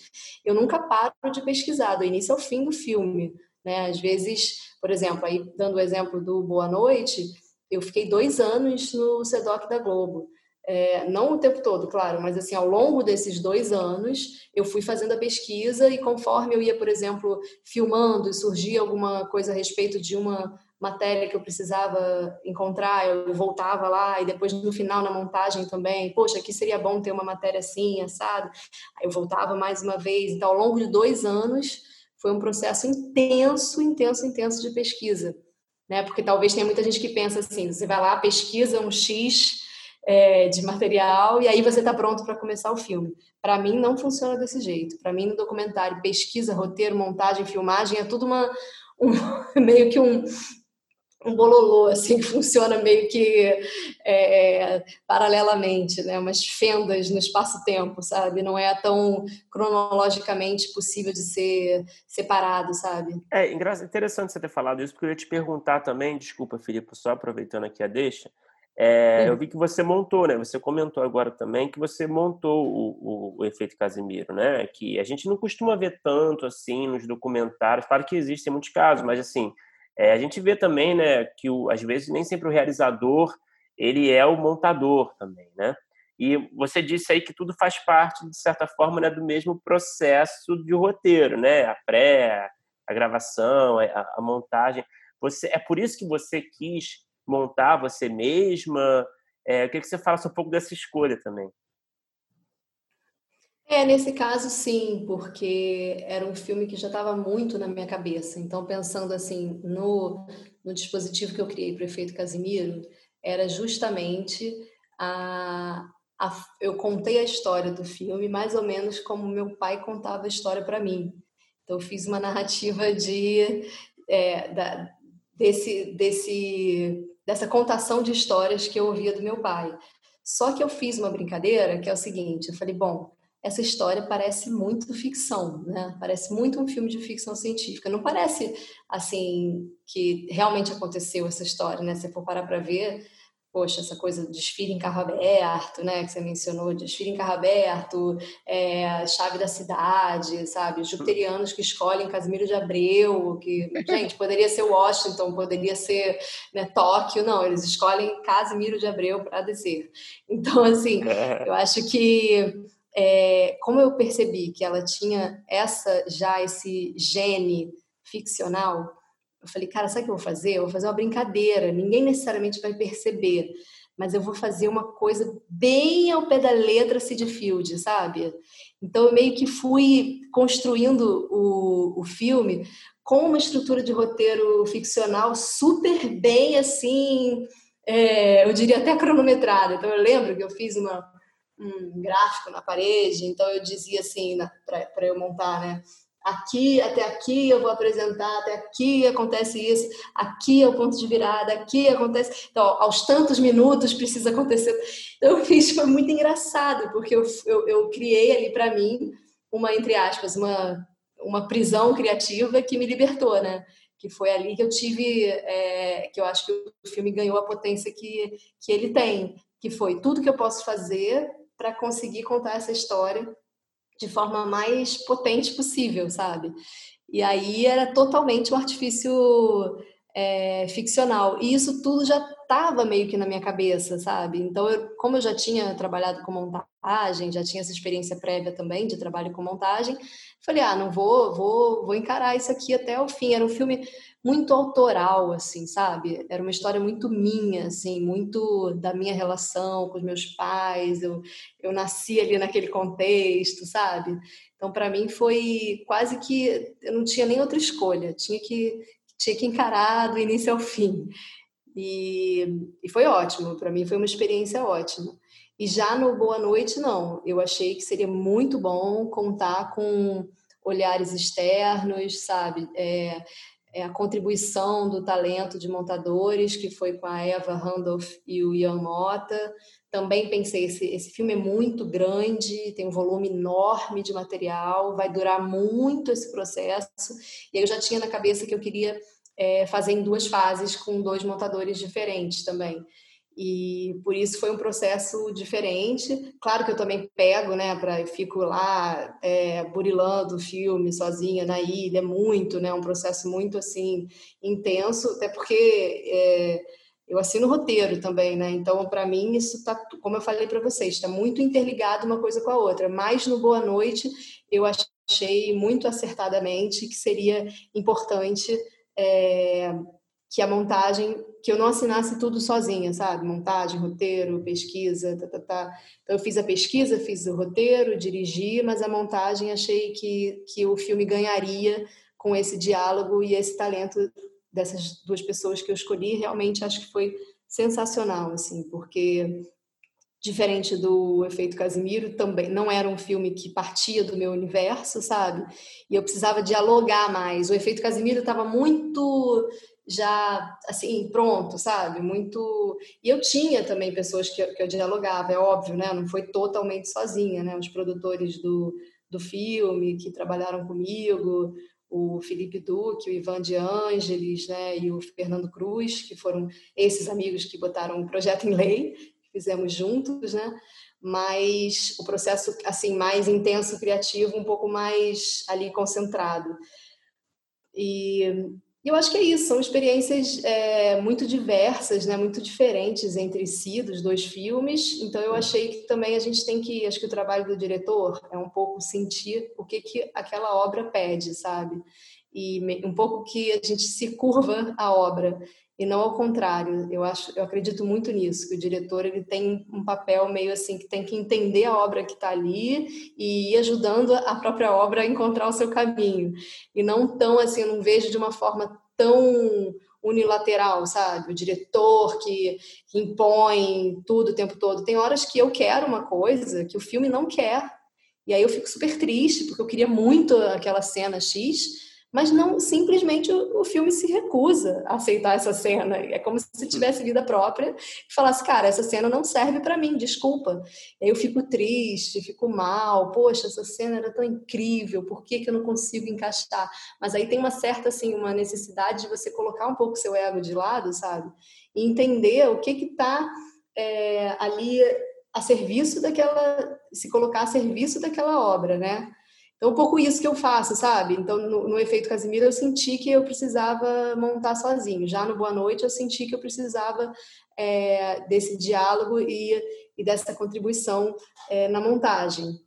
eu nunca paro de pesquisar do início ao fim do filme, né? Às vezes, por exemplo, aí dando o exemplo do Boa Noite, eu fiquei dois anos no SEDOC da Globo. É, não o tempo todo, claro, mas assim, ao longo desses dois anos, eu fui fazendo a pesquisa e conforme eu ia, por exemplo, filmando e surgia alguma coisa a respeito de uma matéria que eu precisava encontrar, eu voltava lá e depois no final na montagem também, poxa, aqui seria bom ter uma matéria assim, assado. Aí eu voltava mais uma vez. Então, ao longo de dois anos, foi um processo intenso, intenso, intenso de pesquisa. Né? Porque talvez tenha muita gente que pensa assim, você vai lá, pesquisa um X é, de material e aí você está pronto para começar o filme. Para mim não funciona desse jeito. Para mim no documentário pesquisa, roteiro, montagem, filmagem é tudo uma um, meio que um um bololô assim que funciona meio que é, paralelamente, né? Umas fendas no espaço-tempo, sabe? Não é tão cronologicamente possível de ser separado, sabe? É interessante você ter falado isso, porque eu ia te perguntar também, desculpa, Filipe, só aproveitando aqui a deixa, é, eu vi que você montou, né? Você comentou agora também que você montou o, o, o, efeito Casimiro, né? Que a gente não costuma ver tanto assim nos documentários. Claro que existem muitos casos, mas assim é, a gente vê também, né? Que o, às vezes nem sempre o realizador ele é o montador também, né? E você disse aí que tudo faz parte de certa forma né, do mesmo processo de roteiro, né? A pré, a gravação, a, a montagem. Você é por isso que você quis montar você mesma? É, eu queria que você falasse um pouco dessa escolha também. É, nesse caso, sim, porque era um filme que já estava muito na minha cabeça. Então, pensando assim no, no dispositivo que eu criei para o efeito Casimiro, era justamente a, a, eu contei a história do filme mais ou menos como meu pai contava a história para mim. Então, eu fiz uma narrativa de é, da, desse, desse dessa contação de histórias que eu ouvia do meu pai. Só que eu fiz uma brincadeira que é o seguinte: eu falei, bom, essa história parece muito ficção, né? Parece muito um filme de ficção científica. Não parece assim que realmente aconteceu essa história, né? Se for parar para ver, poxa, essa coisa de desfile em carro aberto, né, que você mencionou, desfile em carro aberto, é, chave da cidade, sabe, jupiterianos que escolhem Casimiro de Abreu, que, gente, poderia ser Washington, poderia ser né, Tóquio, não, eles escolhem Casimiro de Abreu para descer. Então, assim, eu acho que é, como eu percebi que ela tinha essa já esse gene ficcional, eu falei, cara, sabe o que eu vou fazer? Eu vou fazer uma brincadeira, ninguém necessariamente vai perceber, mas eu vou fazer uma coisa bem ao pé da letra Sid Field, sabe? Então eu meio que fui construindo o, o filme com uma estrutura de roteiro ficcional super bem assim, é, eu diria até cronometrada. Então eu lembro que eu fiz uma, um gráfico na parede, então eu dizia assim, para eu montar, né? Aqui até aqui eu vou apresentar, até aqui acontece isso, aqui é o ponto de virada, aqui acontece. Então, aos tantos minutos precisa acontecer. Então, eu fiz, foi muito engraçado, porque eu, eu, eu criei ali para mim uma, entre aspas, uma, uma prisão criativa que me libertou, né? Que foi ali que eu tive, é, que eu acho que o filme ganhou a potência que, que ele tem, que foi tudo que eu posso fazer para conseguir contar essa história de forma mais potente possível, sabe? E aí era totalmente um artifício é, ficcional. E isso tudo já estava meio que na minha cabeça, sabe? Então, eu, como eu já tinha trabalhado com montagem, já tinha essa experiência prévia também de trabalho com montagem, falei, ah, não vou, vou, vou encarar isso aqui até o fim. Era um filme muito autoral, assim, sabe? Era uma história muito minha, assim, muito da minha relação com os meus pais. Eu, eu nasci ali naquele contexto, sabe? Então, para mim, foi quase que eu não tinha nem outra escolha, tinha que, tinha que encarar do início ao fim. E, e foi ótimo, para mim foi uma experiência ótima. E já no Boa Noite, não. Eu achei que seria muito bom contar com olhares externos, sabe? É, a contribuição do talento de montadores, que foi com a Eva Randolph e o Ian Mota. Também pensei, esse, esse filme é muito grande, tem um volume enorme de material, vai durar muito esse processo. E eu já tinha na cabeça que eu queria é, fazer em duas fases com dois montadores diferentes também e por isso foi um processo diferente. Claro que eu também pego, né, para fico lá é, burilando o filme sozinha na ilha, muito, né, um processo muito assim intenso, até porque é, eu assino roteiro também, né? Então, para mim, isso tá, como eu falei para vocês, está muito interligado uma coisa com a outra. Mas no Boa Noite, eu achei muito acertadamente que seria importante é, que a montagem, que eu não assinasse tudo sozinha, sabe? Montagem, roteiro, pesquisa, tá, tá, tá. Então eu fiz a pesquisa, fiz o roteiro, dirigi, mas a montagem achei que, que o filme ganharia com esse diálogo e esse talento dessas duas pessoas que eu escolhi. Realmente acho que foi sensacional, assim, porque diferente do Efeito Casimiro, também não era um filme que partia do meu universo, sabe? E eu precisava dialogar mais. O Efeito Casimiro estava muito já assim pronto, sabe? Muito. E eu tinha também pessoas que, que eu dialogava, é óbvio, né? Não foi totalmente sozinha, né? Os produtores do, do filme que trabalharam comigo, o Felipe Duque, o Ivan de Ângeles, né? E o Fernando Cruz, que foram esses amigos que botaram o projeto em lei, fizemos juntos, né? Mas o processo assim mais intenso, criativo, um pouco mais ali concentrado. E e eu acho que é isso, são experiências é, muito diversas, né, muito diferentes entre si dos dois filmes. Então eu achei que também a gente tem que, acho que o trabalho do diretor é um pouco sentir o que que aquela obra pede, sabe? E um pouco que a gente se curva a obra e não ao contrário. Eu acho, eu acredito muito nisso, que o diretor ele tem um papel meio assim que tem que entender a obra que está ali e ir ajudando a própria obra a encontrar o seu caminho. E não tão assim, eu não vejo de uma forma tão unilateral, sabe? O diretor que, que impõe tudo o tempo todo. Tem horas que eu quero uma coisa que o filme não quer. E aí eu fico super triste, porque eu queria muito aquela cena X, mas não simplesmente o, o, filme se recusa a aceitar essa cena. É como se tivesse vida própria e falasse, cara, essa cena não serve para mim, desculpa. Eu fico triste, fico mal, poxa, essa cena era tão incrível, por que, que eu não consigo encaixar? Mas aí tem uma certa, assim, uma necessidade de você colocar um pouco seu ego de lado, sabe? E entender o que que está é, ali a serviço daquela, se colocar a serviço daquela obra, né? Então, um pouco isso que eu faço, sabe? Então, no, no, efeito Casimiro, eu senti que eu precisava montar sozinho. Já no Boa Noite, eu senti que eu precisava é, desse diálogo e, e dessa contribuição é, na montagem. Não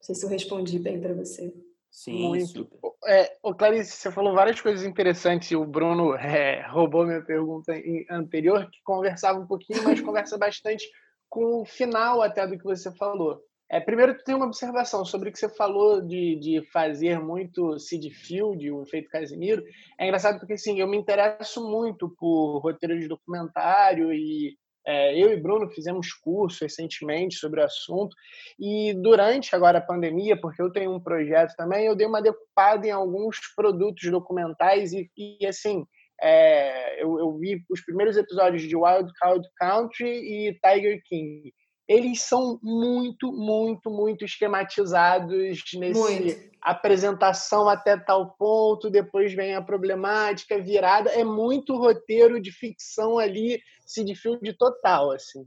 sei se eu respondi bem para você. Sim, Muito. super. É, ô Clarice, você falou várias coisas interessantes e o Bruno é, roubou minha pergunta anterior, que conversava um pouquinho, mas conversa bastante com o final até do que você falou. É, primeiro, tu tem uma observação sobre o que você falou de, de fazer muito seed field, o efeito Casimiro. É engraçado porque, assim, eu me interesso muito por roteiro de documentário e é, eu e Bruno fizemos curso recentemente sobre o assunto e durante agora a pandemia, porque eu tenho um projeto também, eu dei uma decupada em alguns produtos documentais e, e assim, é, eu, eu, vi os primeiros episódios de Wild Card Country e Tiger King eles são muito, muito, muito esquematizados nesse muito. apresentação até tal ponto, depois vem a problemática, virada. É muito roteiro de ficção ali, se de filme total, assim.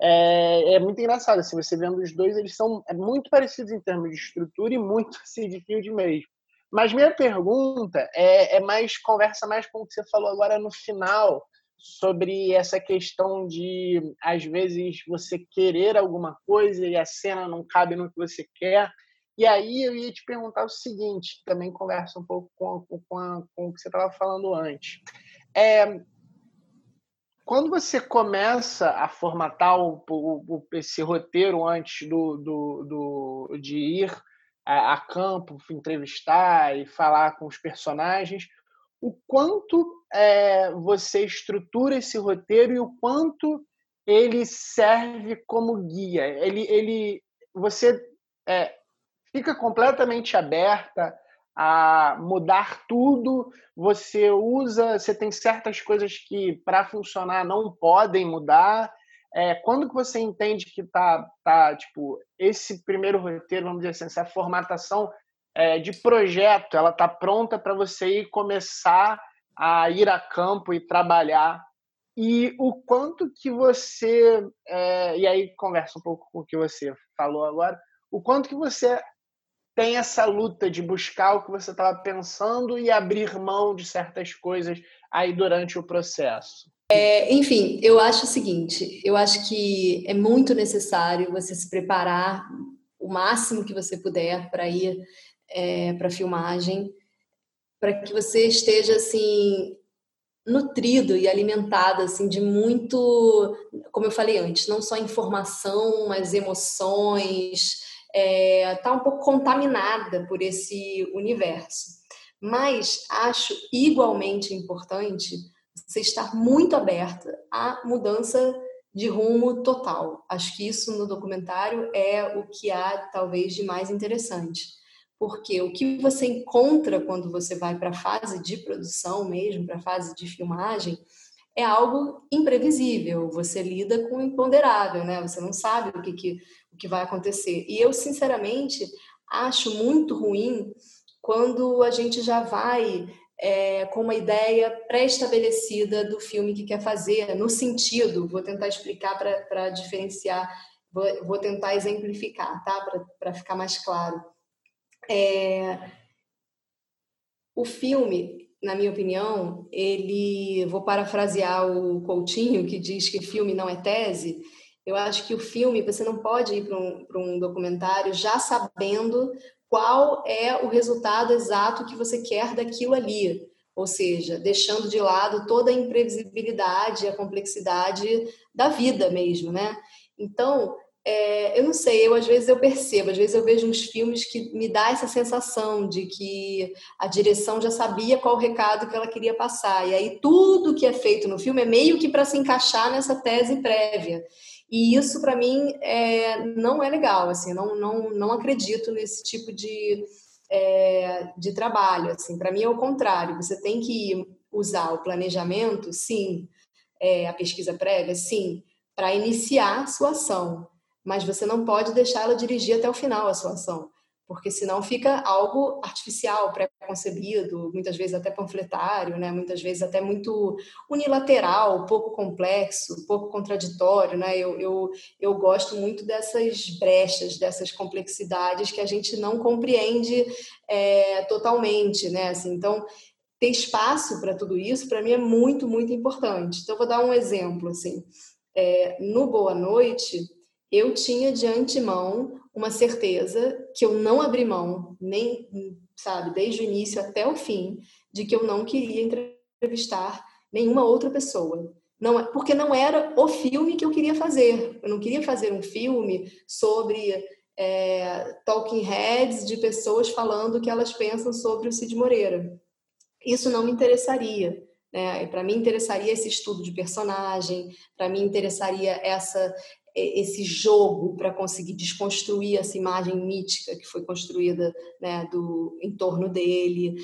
É, é, muito engraçado, assim, você vendo os dois, eles são é muito parecidos em termos de estrutura e muito assim, de field mesmo. Mas minha pergunta é, é mais, conversa mais com o que você falou agora no final, sobre essa questão de, às vezes, você querer alguma coisa e a cena não cabe no que você quer. E aí eu ia te perguntar o seguinte, também conversa um pouco com, com, a, com o que você estava falando antes. É, quando você começa a formatar o, o, esse roteiro antes do, do, do de ir a, a campo, entrevistar e falar com os personagens, o quanto é, você estrutura esse roteiro e o quanto ele serve como guia. Ele, ele, você é, fica completamente aberta a mudar tudo. Você usa, você tem certas coisas que para funcionar não podem mudar. É, quando que você entende que tá, tá tipo esse primeiro roteiro, vamos dizer assim, essa formatação é, de projeto, ela tá pronta para você ir começar a ir a campo e trabalhar. E o quanto que você é, e aí conversa um pouco com o que você falou agora o quanto que você tem essa luta de buscar o que você estava pensando e abrir mão de certas coisas aí durante o processo? É, enfim eu acho o seguinte eu acho que é muito necessário você se preparar o máximo que você puder para ir é, para filmagem para que você esteja assim nutrido e alimentado assim de muito, como eu falei antes, não só informação, mas emoções, é, tá um pouco contaminada por esse universo. Mas acho igualmente importante você estar muito aberta à mudança de rumo total. Acho que isso no documentário é o que há talvez de mais interessante porque o que você encontra quando você vai para a fase de produção mesmo, para a fase de filmagem, é algo imprevisível. Você lida com o imponderável, né? Você não sabe o que, que, o que vai acontecer. E eu, sinceramente, acho muito ruim quando a gente já vai é, com uma ideia pré-estabelecida do filme que quer fazer, no sentido, vou tentar explicar para diferenciar, vou, vou tentar exemplificar, tá? Para ficar mais claro é... O filme, na minha opinião, ele, vou parafrasear o Coutinho, que diz que filme não é tese. Eu acho que o filme, você não pode ir para um, um documentário já sabendo qual é o resultado exato que você quer daquilo ali. Ou seja, deixando de lado toda a imprevisibilidade, a complexidade da vida mesmo, né? Então, é, eu não sei, eu às vezes eu percebo, às vezes eu vejo uns filmes que me dá essa sensação de que a direção já sabia qual o recado que ela queria passar. E aí tudo que é feito no filme é meio que para se encaixar nessa tese prévia. E isso para mim é, não é legal, assim, não, não, não acredito nesse tipo de, é, de trabalho. Assim, para mim é o contrário. Você tem que usar o planejamento, sim, é, a pesquisa prévia, sim, para iniciar a sua ação mas você não pode deixá-la dirigir até o final a sua ação, porque senão fica algo artificial, pré-concebido, muitas vezes até panfletário, né? muitas vezes até muito unilateral, pouco complexo, pouco contraditório. Né? Eu, eu, eu gosto muito dessas brechas, dessas complexidades que a gente não compreende é, totalmente. Né? Assim, então, ter espaço para tudo isso, para mim, é muito, muito importante. Então, vou dar um exemplo. Assim, é, no Boa Noite, eu tinha de antemão uma certeza que eu não abri mão, nem sabe, desde o início até o fim, de que eu não queria entrevistar nenhuma outra pessoa. Não, é, porque não era o filme que eu queria fazer. Eu não queria fazer um filme sobre é, talking heads de pessoas falando o que elas pensam sobre o Cid Moreira. Isso não me interessaria. Né? Para mim interessaria esse estudo de personagem, para mim interessaria essa esse jogo para conseguir desconstruir essa imagem mítica que foi construída né, do em torno dele.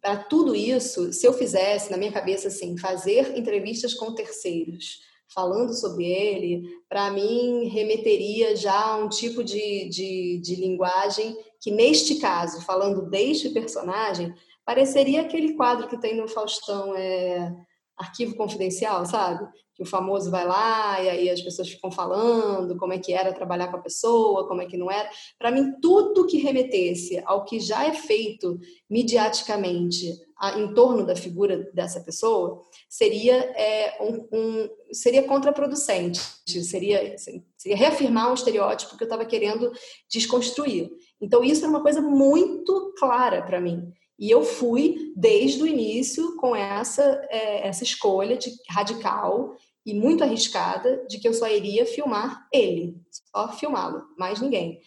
Para tudo isso, se eu fizesse na minha cabeça assim, fazer entrevistas com terceiros, falando sobre ele, para mim remeteria já a um tipo de, de, de linguagem que, neste caso, falando deste personagem, pareceria aquele quadro que tem no Faustão, é arquivo confidencial, sabe? Que o famoso vai lá e aí as pessoas ficam falando como é que era trabalhar com a pessoa, como é que não era. Para mim, tudo que remetesse ao que já é feito mediaticamente a, em torno da figura dessa pessoa seria é, um, um, seria contraproducente, seria, seria reafirmar um estereótipo que eu estava querendo desconstruir. Então, isso é uma coisa muito clara para mim. E eu fui desde o início com essa, é, essa escolha de radical e muito arriscada de que eu só iria filmar ele, só filmá-lo, mais ninguém.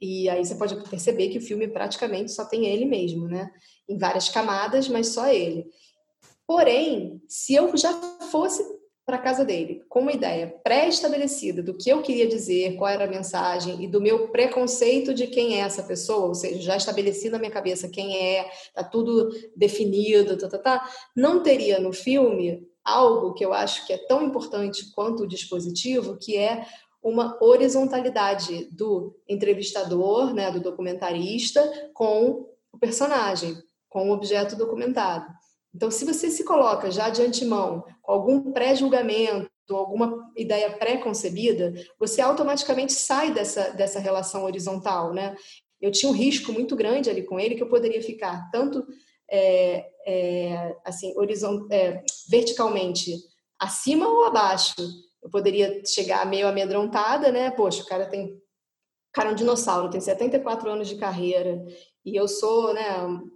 E aí você pode perceber que o filme praticamente só tem ele mesmo, né? Em várias camadas, mas só ele. Porém, se eu já fosse para casa dele com uma ideia pré-estabelecida do que eu queria dizer, qual era a mensagem e do meu preconceito de quem é essa pessoa, ou seja, já estabeleci na minha cabeça quem é, tá tudo definido, tá, tá, tá, não teria no filme algo que eu acho que é tão importante quanto o dispositivo, que é uma horizontalidade do entrevistador, né, do documentarista, com o personagem, com o objeto documentado. Então, se você se coloca já de antemão com algum pré-julgamento, alguma ideia pré-concebida, você automaticamente sai dessa, dessa relação horizontal, né? Eu tinha um risco muito grande ali com ele que eu poderia ficar tanto é, é, assim é, verticalmente acima ou abaixo. Eu poderia chegar meio amedrontada, né? Poxa, o cara tem o cara é um dinossauro, tem 74 anos de carreira e eu sou, né,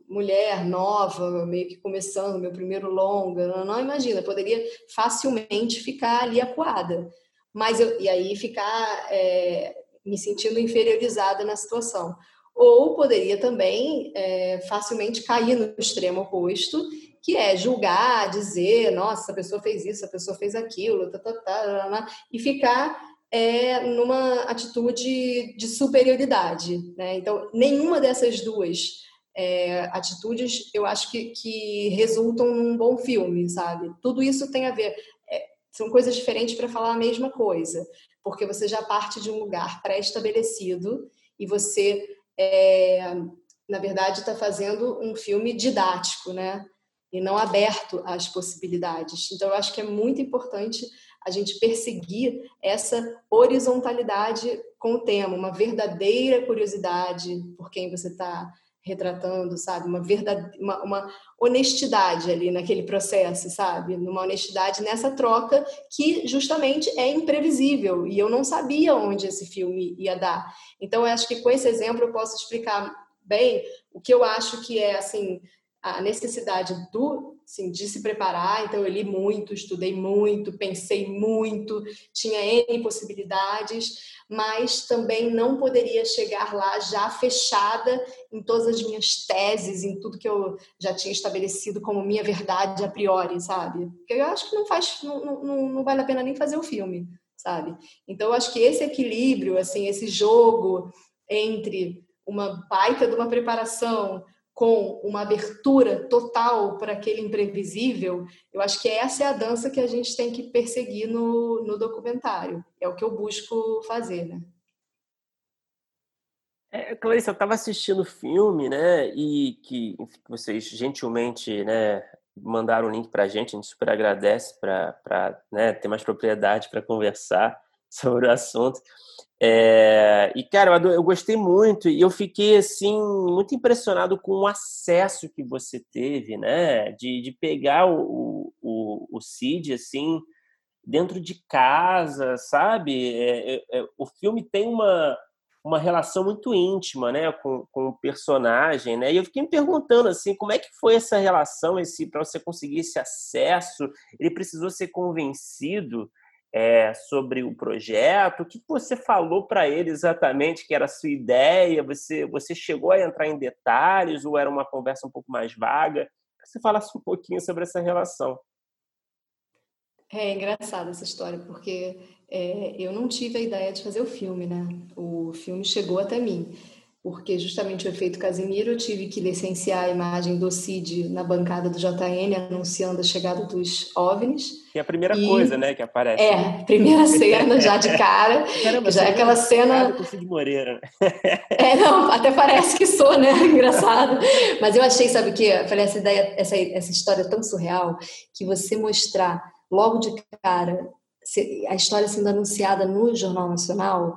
mulher nova, meio que começando meu primeiro longa, não, não imagina, poderia facilmente ficar ali acuada, mas eu, e aí ficar é, me sentindo inferiorizada na situação. Ou poderia também é, facilmente cair no extremo oposto, que é julgar, dizer, nossa, essa pessoa fez isso, essa pessoa fez aquilo, tá, tá, tá, tá e ficar é numa atitude de superioridade. Né? Então, nenhuma dessas duas é, atitudes eu acho que, que resultam num bom filme, sabe? Tudo isso tem a ver. É, são coisas diferentes para falar a mesma coisa, porque você já parte de um lugar pré-estabelecido e você, é, na verdade, está fazendo um filme didático, né? E não aberto às possibilidades. Então, eu acho que é muito importante a gente perseguir essa horizontalidade com o tema, uma verdadeira curiosidade por quem você está retratando, sabe? Uma, verdade, uma, uma, honestidade ali naquele processo, sabe? Numa honestidade nessa troca que justamente é imprevisível e eu não sabia onde esse filme ia dar. Então, eu acho que com esse exemplo eu posso explicar bem o que eu acho que é, assim, a necessidade do, assim, de se preparar. Então, eu li muito, estudei muito, pensei muito, tinha N possibilidades, mas também não poderia chegar lá já fechada em todas as minhas teses, em tudo que eu já tinha estabelecido como minha verdade a priori, sabe? Porque eu acho que não faz, não, não, não vale a pena nem fazer o filme, sabe? Então, eu acho que esse equilíbrio, assim, esse jogo entre uma baita de uma preparação com uma abertura total para aquele imprevisível, eu acho que essa é a dança que a gente tem que perseguir no, no documentário. É o que eu busco fazer, né? É, Clarice, eu estava assistindo o filme, né, e que enfim, vocês gentilmente, né, mandaram o link para a gente, a gente super agradece para né, ter mais propriedade para conversar sobre o assunto. É, e, cara, eu, eu, gostei muito e eu fiquei, assim, muito impressionado com o acesso que você teve, né? De, de pegar o, o, o Cid, assim, dentro de casa, sabe? É, é, é, o filme tem uma, uma relação muito íntima, né, com, com o personagem, né? E eu fiquei me perguntando assim, como é que foi essa relação, esse para você conseguir esse acesso? Ele precisou ser convencido é, sobre o projeto? O que você falou para ele exatamente que era a sua ideia? Você, você chegou a entrar em detalhes ou era uma conversa um pouco mais vaga? Que você falasse um pouquinho sobre essa relação. É engraçada essa história, porque é, eu não tive a ideia de fazer o filme, né? O filme chegou até mim porque justamente o efeito Casimiro eu tive que licenciar a imagem do Cid na bancada do JN anunciando a chegada dos OVNIs. Que é a primeira e... coisa, né, que aparece. É, primeira cena já de cara. Caramba, já é aquela cena com o Cid Moreira. é, não, até parece que sou, né? Engraçado. Mas eu achei, sabe o quê? Eu falei essa ideia, essa essa história tão surreal que você mostrar logo de cara a história sendo anunciada no Jornal Nacional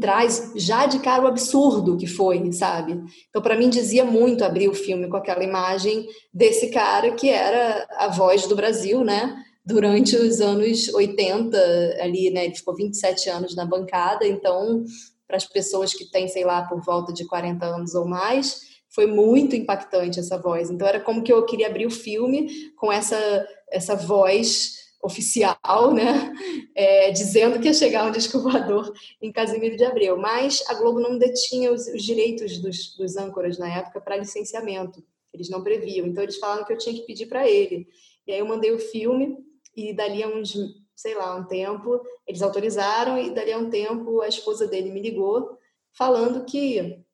traz já de cara o absurdo que foi, sabe? Então, para mim, dizia muito abrir o filme com aquela imagem desse cara que era a voz do Brasil, né? Durante os anos 80, ali, né? Ele ficou 27 anos na bancada, então, para as pessoas que têm, sei lá, por volta de 40 anos ou mais, foi muito impactante essa voz. Então, era como que eu queria abrir o filme com essa, essa voz oficial, né, é, dizendo que ia chegar um disco voador em Casimiro de Abreu. Mas a Globo não detinha os, os direitos dos, dos âncoras na época para licenciamento. Eles não previam. Então eles falaram que eu tinha que pedir para ele. E aí eu mandei o filme e dali a uns, sei lá, um tempo, eles autorizaram e dali a um tempo a esposa dele me ligou falando que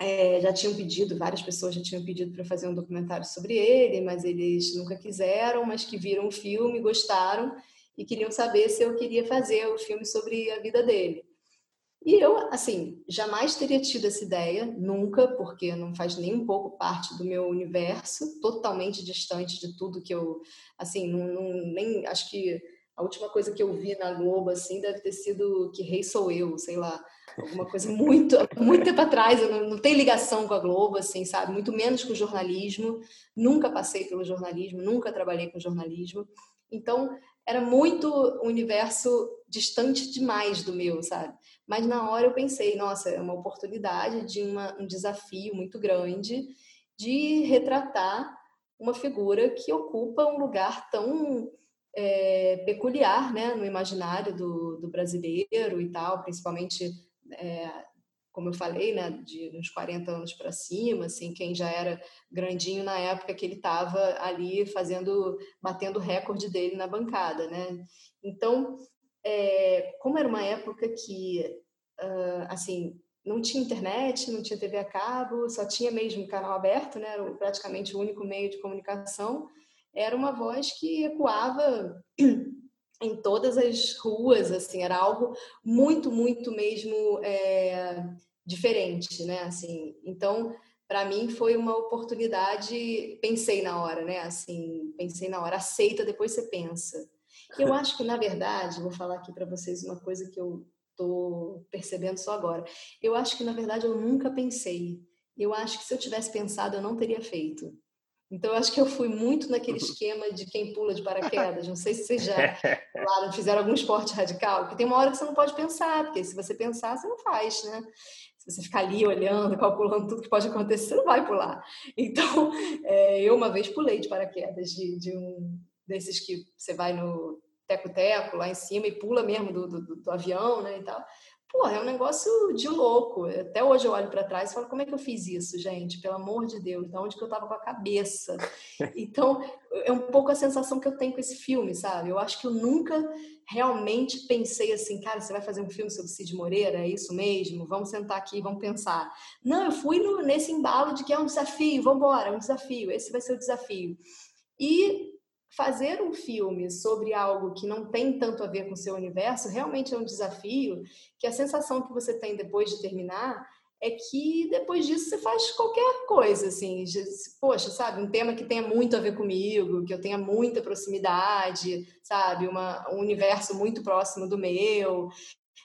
é, já tinham pedido, várias pessoas já tinham pedido para fazer um documentário sobre ele, mas eles nunca quiseram, mas que viram o filme, gostaram e queriam saber se eu queria fazer o filme sobre a vida dele. E eu, assim, jamais teria tido essa ideia, nunca, porque não faz nem um pouco parte do meu universo, totalmente distante de tudo que eu, assim, não, não nem acho que a última coisa que eu vi na Globo assim deve ter sido que rei sou eu, sei lá alguma coisa muito, muito tempo atrás, eu não, não ligação com a Globo, assim, sabe? Muito menos com o jornalismo, nunca passei pelo jornalismo, nunca trabalhei com jornalismo. Então, era muito um universo distante demais do meu, sabe? Mas na hora eu pensei, nossa, é uma oportunidade de uma, um desafio muito grande de retratar uma figura que ocupa um lugar tão é, peculiar né, no imaginário do, do brasileiro e tal, principalmente é, como eu falei, né, de uns 40 anos para cima, assim, quem já era grandinho na época que ele estava ali fazendo, batendo o recorde dele na bancada, né? Então, é, como era uma época que, uh, assim, não tinha internet, não tinha TV a cabo, só tinha mesmo canal aberto, né? Era praticamente o único meio de comunicação. Era uma voz que ecoava em todas as ruas, assim, era algo muito, muito mesmo é, diferente, né? Assim, então, para mim foi uma oportunidade. Pensei na hora, né? Assim, pensei na hora. Aceita, depois você pensa. Eu acho que na verdade, vou falar aqui para vocês uma coisa que eu estou percebendo só agora. Eu acho que na verdade eu nunca pensei. Eu acho que se eu tivesse pensado, eu não teria feito. Então, eu acho que eu fui muito naquele esquema de quem pula de paraquedas. Não sei se vocês já falaram, fizeram algum esporte radical, porque tem uma hora que você não pode pensar, porque se você pensar, você não faz, né? Se você ficar ali olhando, calculando tudo que pode acontecer, você não vai pular. Então, é, eu uma vez pulei de paraquedas de, de um desses que você vai no teco-teco lá em cima e pula mesmo do, do, do avião, né, e tal. Pô, é um negócio de louco. Até hoje eu olho para trás e falo, como é que eu fiz isso, gente? Pelo amor de Deus, de onde que eu estava com a cabeça? Então, é um pouco a sensação que eu tenho com esse filme, sabe? Eu acho que eu nunca realmente pensei assim, cara, você vai fazer um filme sobre Cid Moreira? É isso mesmo? Vamos sentar aqui, vamos pensar. Não, eu fui no, nesse embalo de que é um desafio, vamos embora, é um desafio, esse vai ser o desafio. E fazer um filme sobre algo que não tem tanto a ver com o seu universo realmente é um desafio, que a sensação que você tem depois de terminar é que depois disso você faz qualquer coisa, assim, poxa, sabe, um tema que tenha muito a ver comigo, que eu tenha muita proximidade, sabe, uma, um universo muito próximo do meu.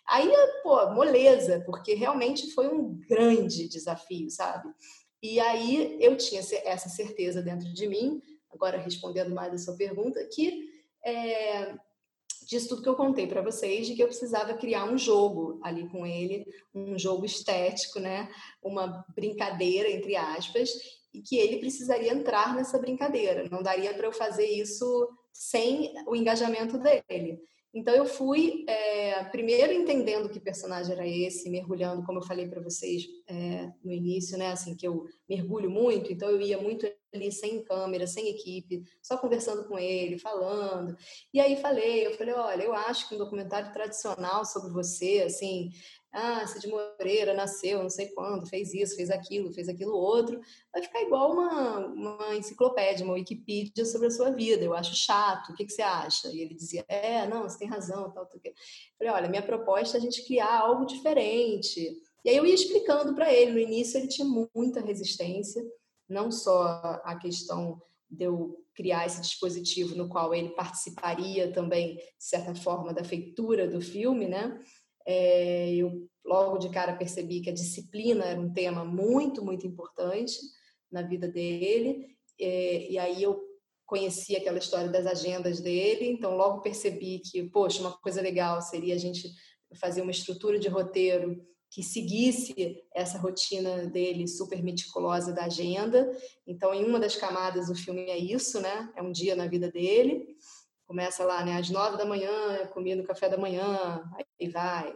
Aí, pô, moleza, porque realmente foi um grande desafio, sabe? E aí eu tinha essa certeza dentro de mim agora respondendo mais a sua pergunta, que é, disso tudo que eu contei para vocês, de que eu precisava criar um jogo ali com ele, um jogo estético, né? Uma brincadeira entre aspas, e que ele precisaria entrar nessa brincadeira. Não daria para eu fazer isso sem o engajamento dele. Então eu fui é, primeiro entendendo que personagem era esse, mergulhando, como eu falei para vocês é, no início, né? Assim que eu mergulho muito, então eu ia muito ali sem câmera, sem equipe, só conversando com ele, falando. E aí falei, eu falei, olha, eu acho que um documentário tradicional sobre você, assim, ah, Cid Moreira nasceu não sei quando, fez isso, fez aquilo, fez aquilo outro, vai ficar igual uma, uma enciclopédia, uma Wikipedia sobre a sua vida. Eu acho chato, o que, que você acha? E ele dizia, é, não, você tem razão, tal, tal. Eu falei, olha, minha proposta é a gente criar algo diferente. E aí eu ia explicando para ele. No início ele tinha muita resistência, não só a questão de eu criar esse dispositivo no qual ele participaria também, de certa forma, da feitura do filme, né? É, eu logo de cara percebi que a disciplina era um tema muito, muito importante na vida dele. É, e aí eu conheci aquela história das agendas dele, então logo percebi que, poxa, uma coisa legal seria a gente fazer uma estrutura de roteiro que seguisse essa rotina dele super meticulosa da agenda. Então, em uma das camadas do filme é isso, né? É um dia na vida dele. Começa lá, né, às nove da manhã, comia no café da manhã, aí vai.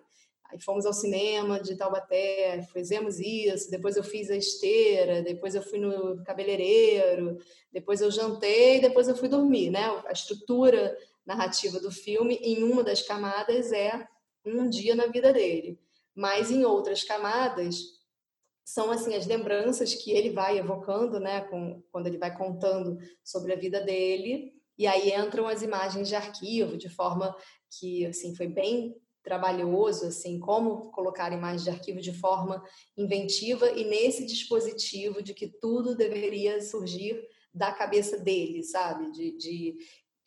Aí fomos ao cinema de Taubaté, fizemos isso, depois eu fiz a esteira, depois eu fui no cabeleireiro, depois eu jantei, depois eu fui dormir, né? A estrutura narrativa do filme, em uma das camadas, é um dia na vida dele. Mas em outras camadas, são assim as lembranças que ele vai evocando, né, com, quando ele vai contando sobre a vida dele, e aí entram as imagens de arquivo, de forma que assim foi bem trabalhoso, assim, como colocar imagens de arquivo de forma inventiva e nesse dispositivo de que tudo deveria surgir da cabeça dele, sabe? De, de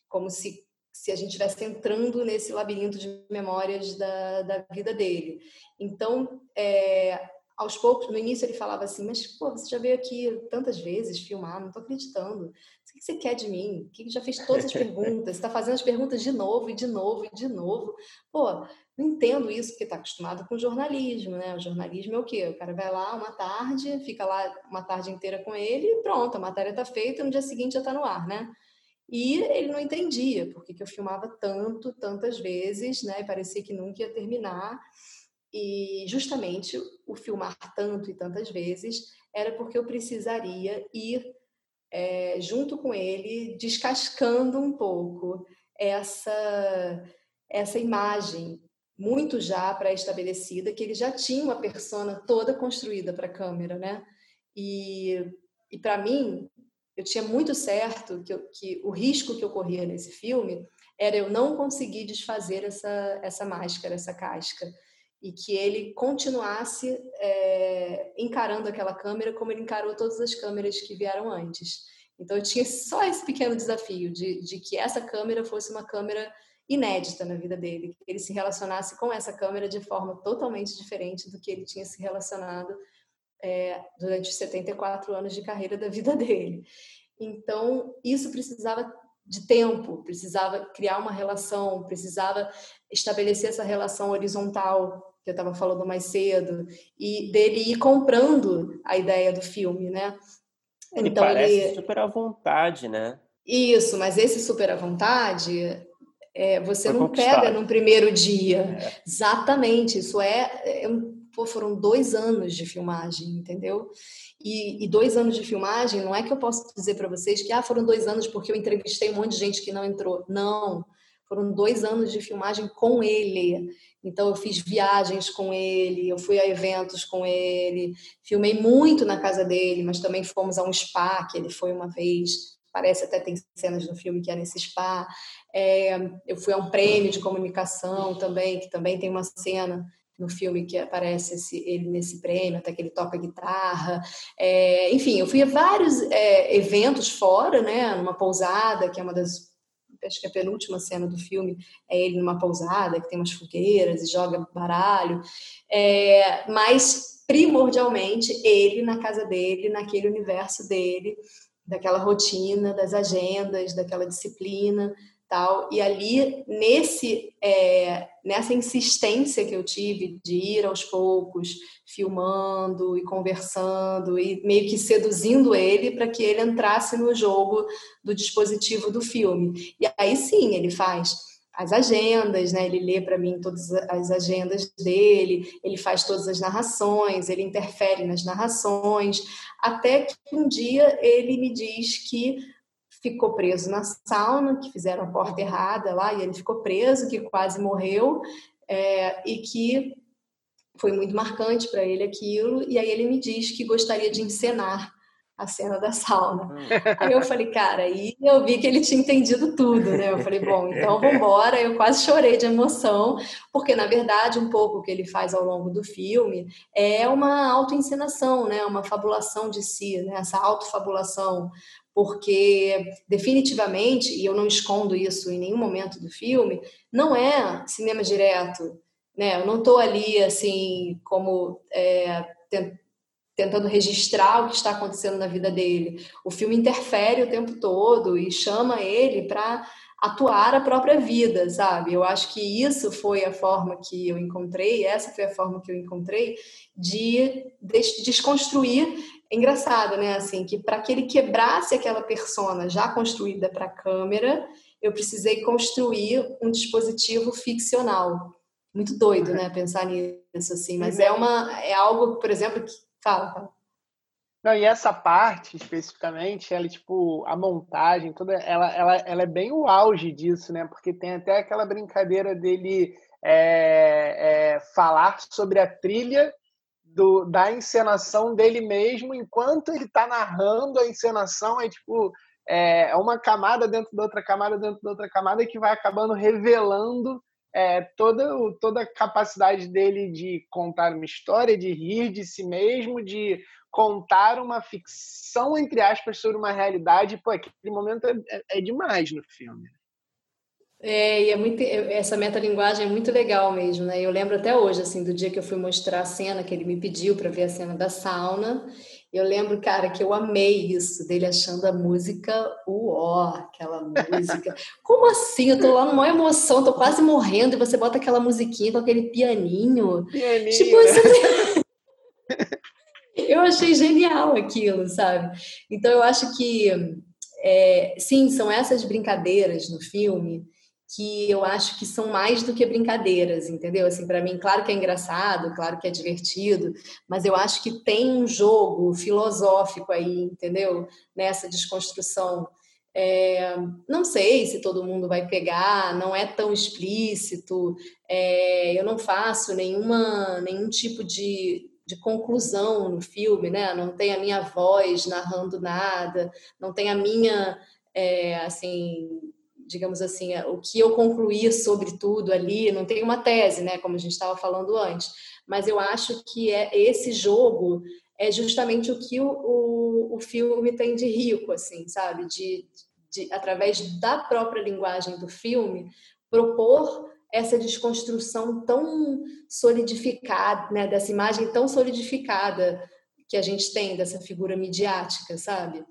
como se, se a gente estivesse entrando nesse labirinto de memórias da, da vida dele. Então, é, aos poucos, no início ele falava assim, mas pô, você já veio aqui tantas vezes filmar, não estou acreditando. O que você quer de mim? Que já fez todas as perguntas, está fazendo as perguntas de novo e de novo e de novo. Pô, não entendo isso porque está acostumado com jornalismo, né? O jornalismo é o quê? O cara vai lá uma tarde, fica lá uma tarde inteira com ele e pronto, a matéria está feita no dia seguinte já está no ar, né? E ele não entendia porque que eu filmava tanto, tantas vezes, né? E parecia que nunca ia terminar. E justamente o filmar tanto e tantas vezes era porque eu precisaria ir é, junto com ele, descascando um pouco essa, essa imagem muito já pré-estabelecida, que ele já tinha uma persona toda construída para a câmera, né? E, e para mim, eu tinha muito certo que, eu, que o risco que ocorria nesse filme era eu não conseguir desfazer essa, essa máscara, essa casca e que ele continuasse é, encarando aquela câmera como ele encarou todas as câmeras que vieram antes. Então eu tinha só esse pequeno desafio de, de que essa câmera fosse uma câmera inédita na vida dele, que ele se relacionasse com essa câmera de forma totalmente diferente do que ele tinha se relacionado é, durante os 74 anos de carreira da vida dele. Então, isso precisava de tempo, precisava criar uma relação, precisava estabelecer essa relação horizontal que eu estava falando mais cedo, e dele ir comprando a ideia do filme, né? Ele então, parece ele... super à vontade, né? Isso, mas esse super à vontade é, você Foi não pega num primeiro dia. É. Exatamente, isso é, é pô, foram dois anos de filmagem, entendeu? E, e, dois anos de filmagem, não é que eu posso dizer para vocês que ah, foram dois anos porque eu entrevistei um monte de gente que não entrou. Não, foram dois anos de filmagem com ele. Então eu fiz viagens com ele, eu fui a eventos com ele, filmei muito na casa dele, mas também fomos a um spa que ele foi uma vez. Parece até tem cenas no filme que é nesse spa. É, eu fui a um prêmio de comunicação também, que também tem uma cena no filme que aparece esse, ele nesse prêmio, até que ele toca guitarra. É, enfim, eu fui a vários é, eventos fora, né, numa pousada, que é uma das acho que a penúltima cena do filme é ele numa pousada que tem umas fogueiras e joga baralho, é, mas primordialmente ele na casa dele, naquele universo dele, daquela rotina, das agendas, daquela disciplina, tal. E ali, nesse, é, nessa insistência que eu tive de ir aos poucos, filmando e conversando e meio que seduzindo ele para que ele entrasse no jogo do dispositivo do filme. E aí sim, ele faz as agendas, né? Ele lê para mim todas as agendas dele, ele faz todas as narrações, ele interfere nas narrações, até que um dia ele me diz que ficou preso na sauna, que fizeram a porta errada lá e ele ficou preso, que quase morreu é, e que foi muito marcante para ele aquilo. E aí ele me diz que gostaria de encenar a cena da sauna. Hum. Aí eu falei, cara, aí eu vi que ele tinha entendido tudo, né? Eu falei, bom, então vamos embora. Eu quase chorei de emoção, porque na verdade um pouco o que ele faz ao longo do filme é uma autoencenação, né? Uma fabulação de si, né? Essa autofabulação, porque definitivamente, e eu não escondo isso em nenhum momento do filme, não é cinema direto, né? Eu não estou ali assim como é, tentando registrar o que está acontecendo na vida dele. O filme interfere o tempo todo e chama ele para atuar a própria vida, sabe? Eu acho que isso foi a forma que eu encontrei, essa foi a forma que eu encontrei de desconstruir. É engraçado, né? Assim, que para que ele quebrasse aquela persona já construída para a câmera, eu precisei construir um dispositivo ficcional. Muito doido, né? Pensar nisso assim, mas é uma é algo, por exemplo, que Fala, fala. Não, e essa parte especificamente, ela, tipo, a montagem, toda, ela, ela, ela é bem o auge disso, né? Porque tem até aquela brincadeira dele é, é, falar sobre a trilha do, da encenação dele mesmo, enquanto ele está narrando a encenação, é tipo, é, é uma camada dentro da outra camada, dentro da outra camada, que vai acabando revelando é, toda, toda a capacidade dele de contar uma história, de rir de si mesmo, de contar uma ficção, entre aspas, sobre uma realidade. Pô, aquele momento é, é, é demais no filme. É, e é muito, essa metalinguagem é muito legal mesmo, né? Eu lembro até hoje, assim, do dia que eu fui mostrar a cena, que ele me pediu para ver a cena da sauna, eu lembro, cara, que eu amei isso, dele achando a música uó, aquela música. Como assim? Eu tô lá numa emoção, tô quase morrendo, e você bota aquela musiquinha com aquele pianinho. Pianinho. Tipo assim. eu achei genial aquilo, sabe? Então eu acho que é, sim, são essas brincadeiras no filme que eu acho que são mais do que brincadeiras, entendeu? Assim, para mim, claro que é engraçado, claro que é divertido, mas eu acho que tem um jogo filosófico aí, entendeu? Nessa desconstrução. É, não sei se todo mundo vai pegar, não é tão explícito, é, eu não faço nenhuma, nenhum tipo de, de conclusão no filme, né? Não tem a minha voz narrando nada, não tem a minha, é, assim, digamos assim, é, o que eu concluí sobre tudo ali, não tem uma tese, né, como a gente estava falando antes, mas eu acho que é esse jogo é justamente o que o, o, o filme tem de rico, assim, sabe, de, de através da própria linguagem do filme propor essa desconstrução tão solidificada, né, dessa imagem tão solidificada que a gente tem dessa figura midiática, sabe?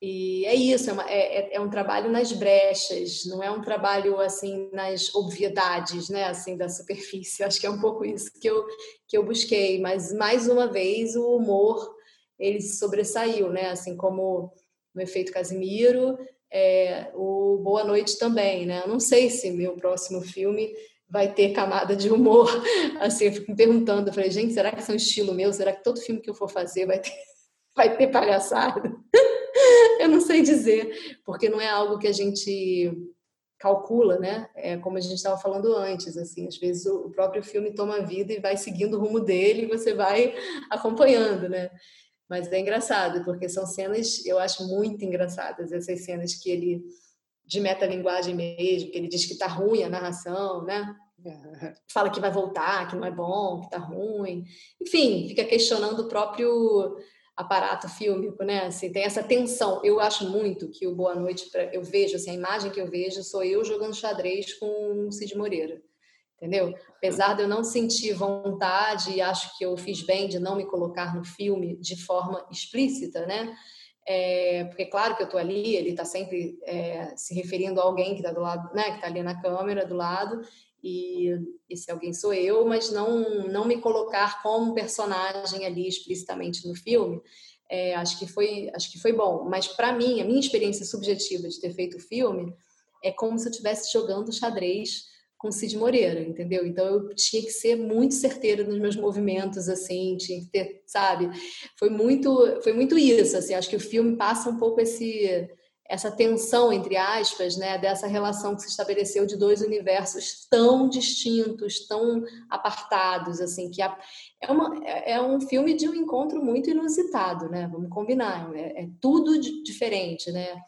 E é isso, é, uma, é, é, é, um trabalho nas brechas, não é um trabalho assim nas obviedades, né, assim da superfície. Acho que é um pouco isso que eu que eu busquei, mas mais uma vez o humor ele sobressaiu, né, assim como no efeito Casimiro, é, o Boa Noite também, né? Eu não sei se meu próximo filme vai ter camada de humor. Assim, eu fico me perguntando, falei, gente, será que isso é um estilo meu? Será que todo filme que eu for fazer vai ter vai ter palhaçada? eu não sei dizer, porque não é algo que a gente calcula, né? É como a gente estava falando antes, assim, às vezes o próprio filme toma vida e vai seguindo o rumo dele e você vai acompanhando, né? Mas é engraçado, porque são cenas, eu acho muito engraçadas, essas cenas que ele, de metalinguagem mesmo, que ele diz que tá ruim a narração, né? Fala que vai voltar, que não é bom, que tá ruim. Enfim, fica questionando o próprio aparato fílmico, né? Assim, tem essa tensão. Eu acho muito que o Boa Noite, eu vejo, assim, a imagem que eu vejo sou eu jogando xadrez com o Cid Moreira, entendeu? Apesar de eu não sentir vontade e acho que eu fiz bem de não me colocar no filme de forma explícita, né? é, porque claro que eu estou ali, ele está sempre é, se referindo a alguém que está do lado, né, que está ali na câmera do lado, e esse alguém sou eu, mas não não me colocar como personagem ali explicitamente no filme. É, acho que foi acho que foi bom, mas para mim a minha experiência subjetiva de ter feito o filme é como se eu estivesse jogando xadrez com Cid Moreira, entendeu? Então eu tinha que ser muito certeira nos meus movimentos, assim, tinha que ter, sabe? Foi muito, foi muito isso, assim. Acho que o filme passa um pouco esse essa tensão entre aspas, né, dessa relação que se estabeleceu de dois universos tão distintos, tão apartados, assim, que é, uma, é um filme de um encontro muito inusitado, né? Vamos combinar, é, é tudo diferente, né?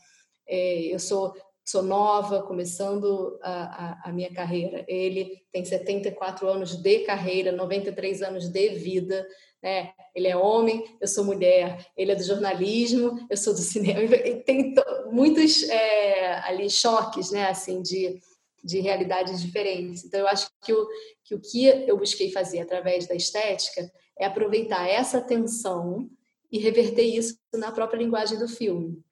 É, eu sou sou nova, começando a, a, a, minha carreira. Ele tem 74 anos de carreira, 93 anos de vida. Né? Ele é homem, eu sou mulher. Ele é do jornalismo, eu sou do cinema. Tem muitos é, ali choques, né? Assim de de realidades diferentes. Então, eu acho que o, que o que eu busquei fazer através da estética é aproveitar essa tensão e reverter isso na própria linguagem do filme.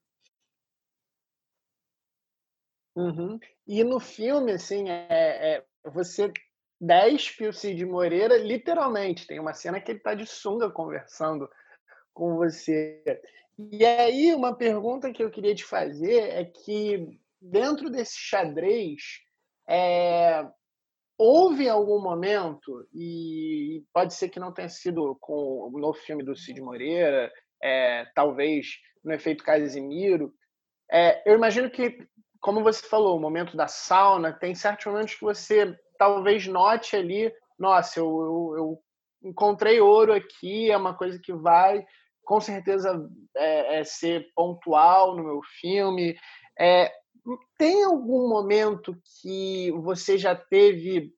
Uhum. E no filme, assim, é, é, você despe o Cid Moreira, literalmente. Tem uma cena que ele está de sunga conversando com você. E aí, uma pergunta que eu queria te fazer é que, dentro desse xadrez, é, houve algum momento, e pode ser que não tenha sido com, no filme do Cid Moreira, é, talvez no efeito Casimiro, é, eu imagino que como você falou, o momento da sauna, tem certos momentos que você talvez note ali, nossa, eu, eu, eu encontrei ouro aqui, é uma coisa que vai com certeza é, é ser pontual no meu filme. É, tem algum momento que você já teve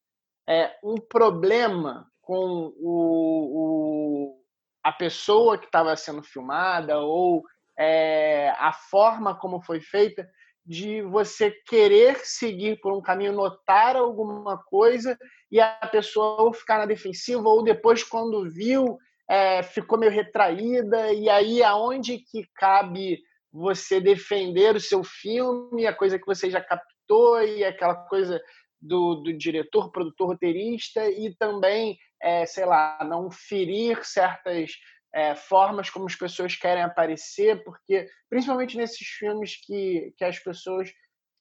é, um problema com o, o a pessoa que estava sendo filmada ou é, a forma como foi feita? De você querer seguir por um caminho, notar alguma coisa e a pessoa ou ficar na defensiva ou depois quando viu é, ficou meio retraída. E aí aonde que cabe você defender o seu filme, a coisa que você já captou e aquela coisa do, do diretor, produtor, roteirista e também, é, sei lá, não ferir certas é, formas como as pessoas querem aparecer, porque principalmente nesses filmes que, que as pessoas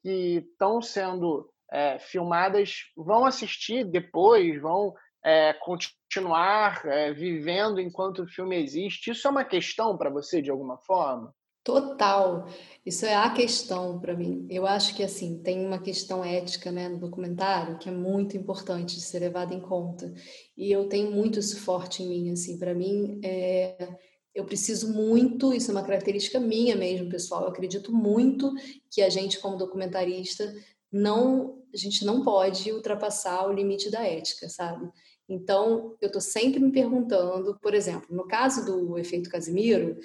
que estão sendo é, filmadas vão assistir depois, vão é, continuar é, vivendo enquanto o filme existe. Isso é uma questão para você de alguma forma? Total. Isso é a questão para mim. Eu acho que assim tem uma questão ética, né, no documentário que é muito importante de ser levada em conta. E eu tenho muito isso forte em mim, assim. Para mim, é... eu preciso muito. Isso é uma característica minha mesmo, pessoal. Eu acredito muito que a gente, como documentarista, não, a gente não pode ultrapassar o limite da ética, sabe? Então, eu estou sempre me perguntando, por exemplo, no caso do efeito Casimiro,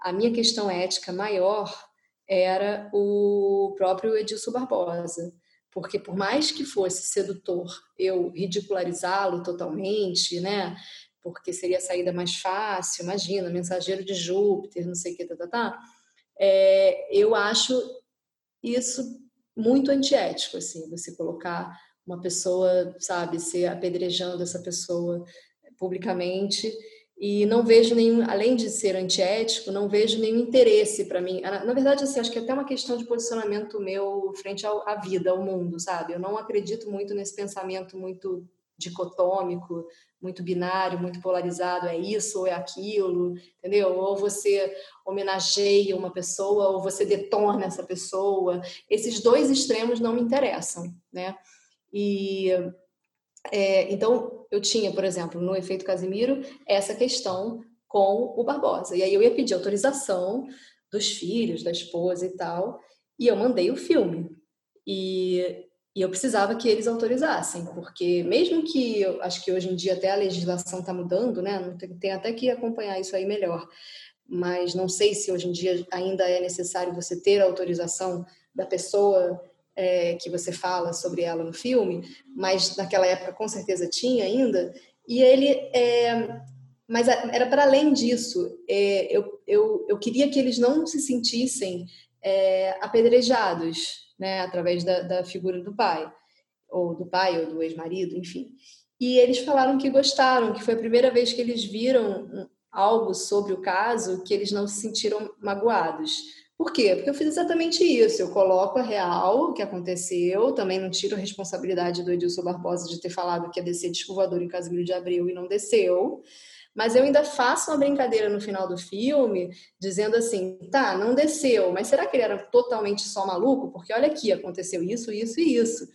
a minha questão ética maior era o próprio Edilson Barbosa, porque por mais que fosse sedutor eu ridicularizá-lo totalmente, né? Porque seria a saída mais fácil, imagina, mensageiro de Júpiter, não sei o que, tá, tá, tá. É, eu acho isso muito antiético, assim, você colocar uma pessoa, sabe, ser apedrejando essa pessoa publicamente e não vejo nenhum, além de ser antiético, não vejo nenhum interesse para mim. Na verdade, assim, acho que é até uma questão de posicionamento meu frente ao, à vida, ao mundo, sabe? Eu não acredito muito nesse pensamento muito dicotômico, muito binário, muito polarizado, é isso ou é aquilo, entendeu? Ou você homenageia uma pessoa ou você detona essa pessoa. Esses dois extremos não me interessam, né? E é, então, eu tinha, por exemplo, no efeito Casimiro, essa questão com o Barbosa. E aí eu ia pedir autorização dos filhos, da esposa e tal, e eu mandei o filme. E, e eu precisava que eles autorizassem, porque mesmo que, eu acho que hoje em dia até a legislação está mudando, né? Tem, tem até que acompanhar isso aí melhor. Mas não sei se hoje em dia ainda é necessário você ter a autorização da pessoa é, que você fala sobre ela no filme, mas naquela época com certeza tinha ainda. E ele é, mas era para além disso. É, eu, eu, eu queria que eles não se sentissem é, apedrejados, né, através da, da figura do pai, ou do pai, ou do ex-marido, enfim. E eles falaram que gostaram, que foi a primeira vez que eles viram algo sobre o caso que eles não se sentiram magoados. Por quê? Porque eu fiz exatamente isso. Eu coloco a real, o que aconteceu, também não tiro a responsabilidade do Edilson Barbosa de ter falado que ia descer de voador em Casimiro de Abril e não desceu. Mas eu ainda faço uma brincadeira no final do filme, dizendo assim: tá, não desceu, mas será que ele era totalmente só maluco? Porque olha aqui, aconteceu isso, isso e isso.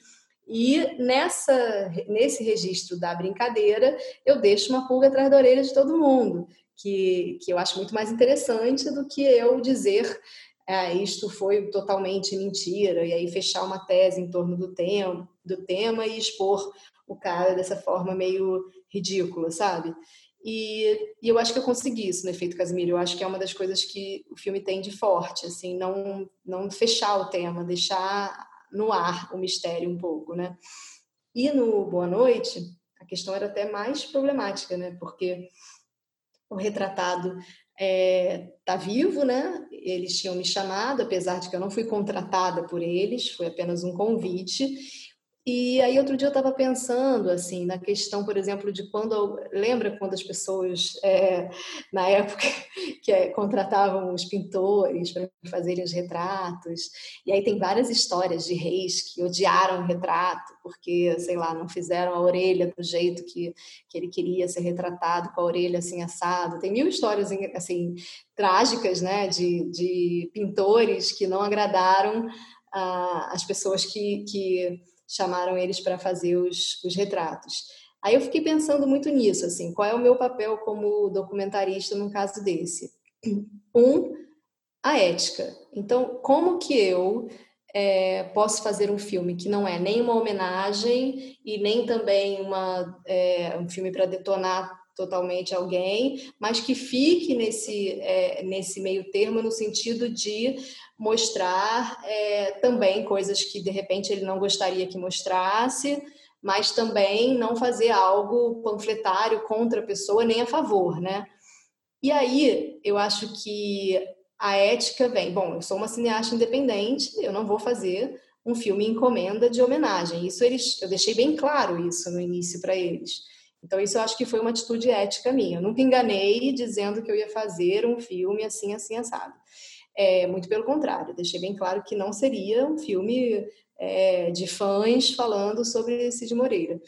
E nessa, nesse registro da brincadeira, eu deixo uma pulga atrás da orelha de todo mundo, que, que eu acho muito mais interessante do que eu dizer ah, isto foi totalmente mentira, e aí fechar uma tese em torno do tema, do tema e expor o cara dessa forma meio ridícula, sabe? E, e, eu acho que eu consegui isso no Efeito Casimiro. Eu acho que é uma das coisas que o filme tem de forte, assim, não, não fechar o tema, deixar no ar o mistério um pouco, né? E no Boa Noite, a questão era até mais problemática, né? Porque o retratado é, tá vivo, né? Eles tinham me chamado, apesar de que eu não fui contratada por eles, foi apenas um convite. E aí outro dia eu estava pensando assim na questão, por exemplo, de quando lembra quando as pessoas é, na época que é, contratavam os pintores para fazerem os retratos e aí tem várias histórias de reis que odiaram o retrato porque sei lá não fizeram a orelha do jeito que, que ele queria ser retratado com a orelha assim assado. Tem mil histórias assim trágicas, né, de, de pintores que não agradaram ah, as pessoas que, que chamaram eles para fazer os, os retratos. Aí eu fiquei pensando muito nisso, assim, qual é o meu papel como documentarista num caso desse? Um, a ética. Então, como que eu é, posso fazer um filme que não é nem uma homenagem e nem também uma, é, um filme para detonar totalmente alguém, mas que fique nesse, é, nesse meio termo no sentido de mostrar é, também coisas que de repente ele não gostaria que mostrasse, mas também não fazer algo panfletário contra a pessoa nem a favor, né? E aí eu acho que a ética vem. Bom, eu sou uma cineasta independente, eu não vou fazer um filme encomenda de homenagem. Isso eles, eu deixei bem claro isso no início para eles. Então isso eu acho que foi uma atitude ética minha. Eu nunca enganei dizendo que eu ia fazer um filme assim, assim, assado. É, muito pelo contrário, deixei bem claro que não seria um filme é, de fãs falando sobre Cid Moreira.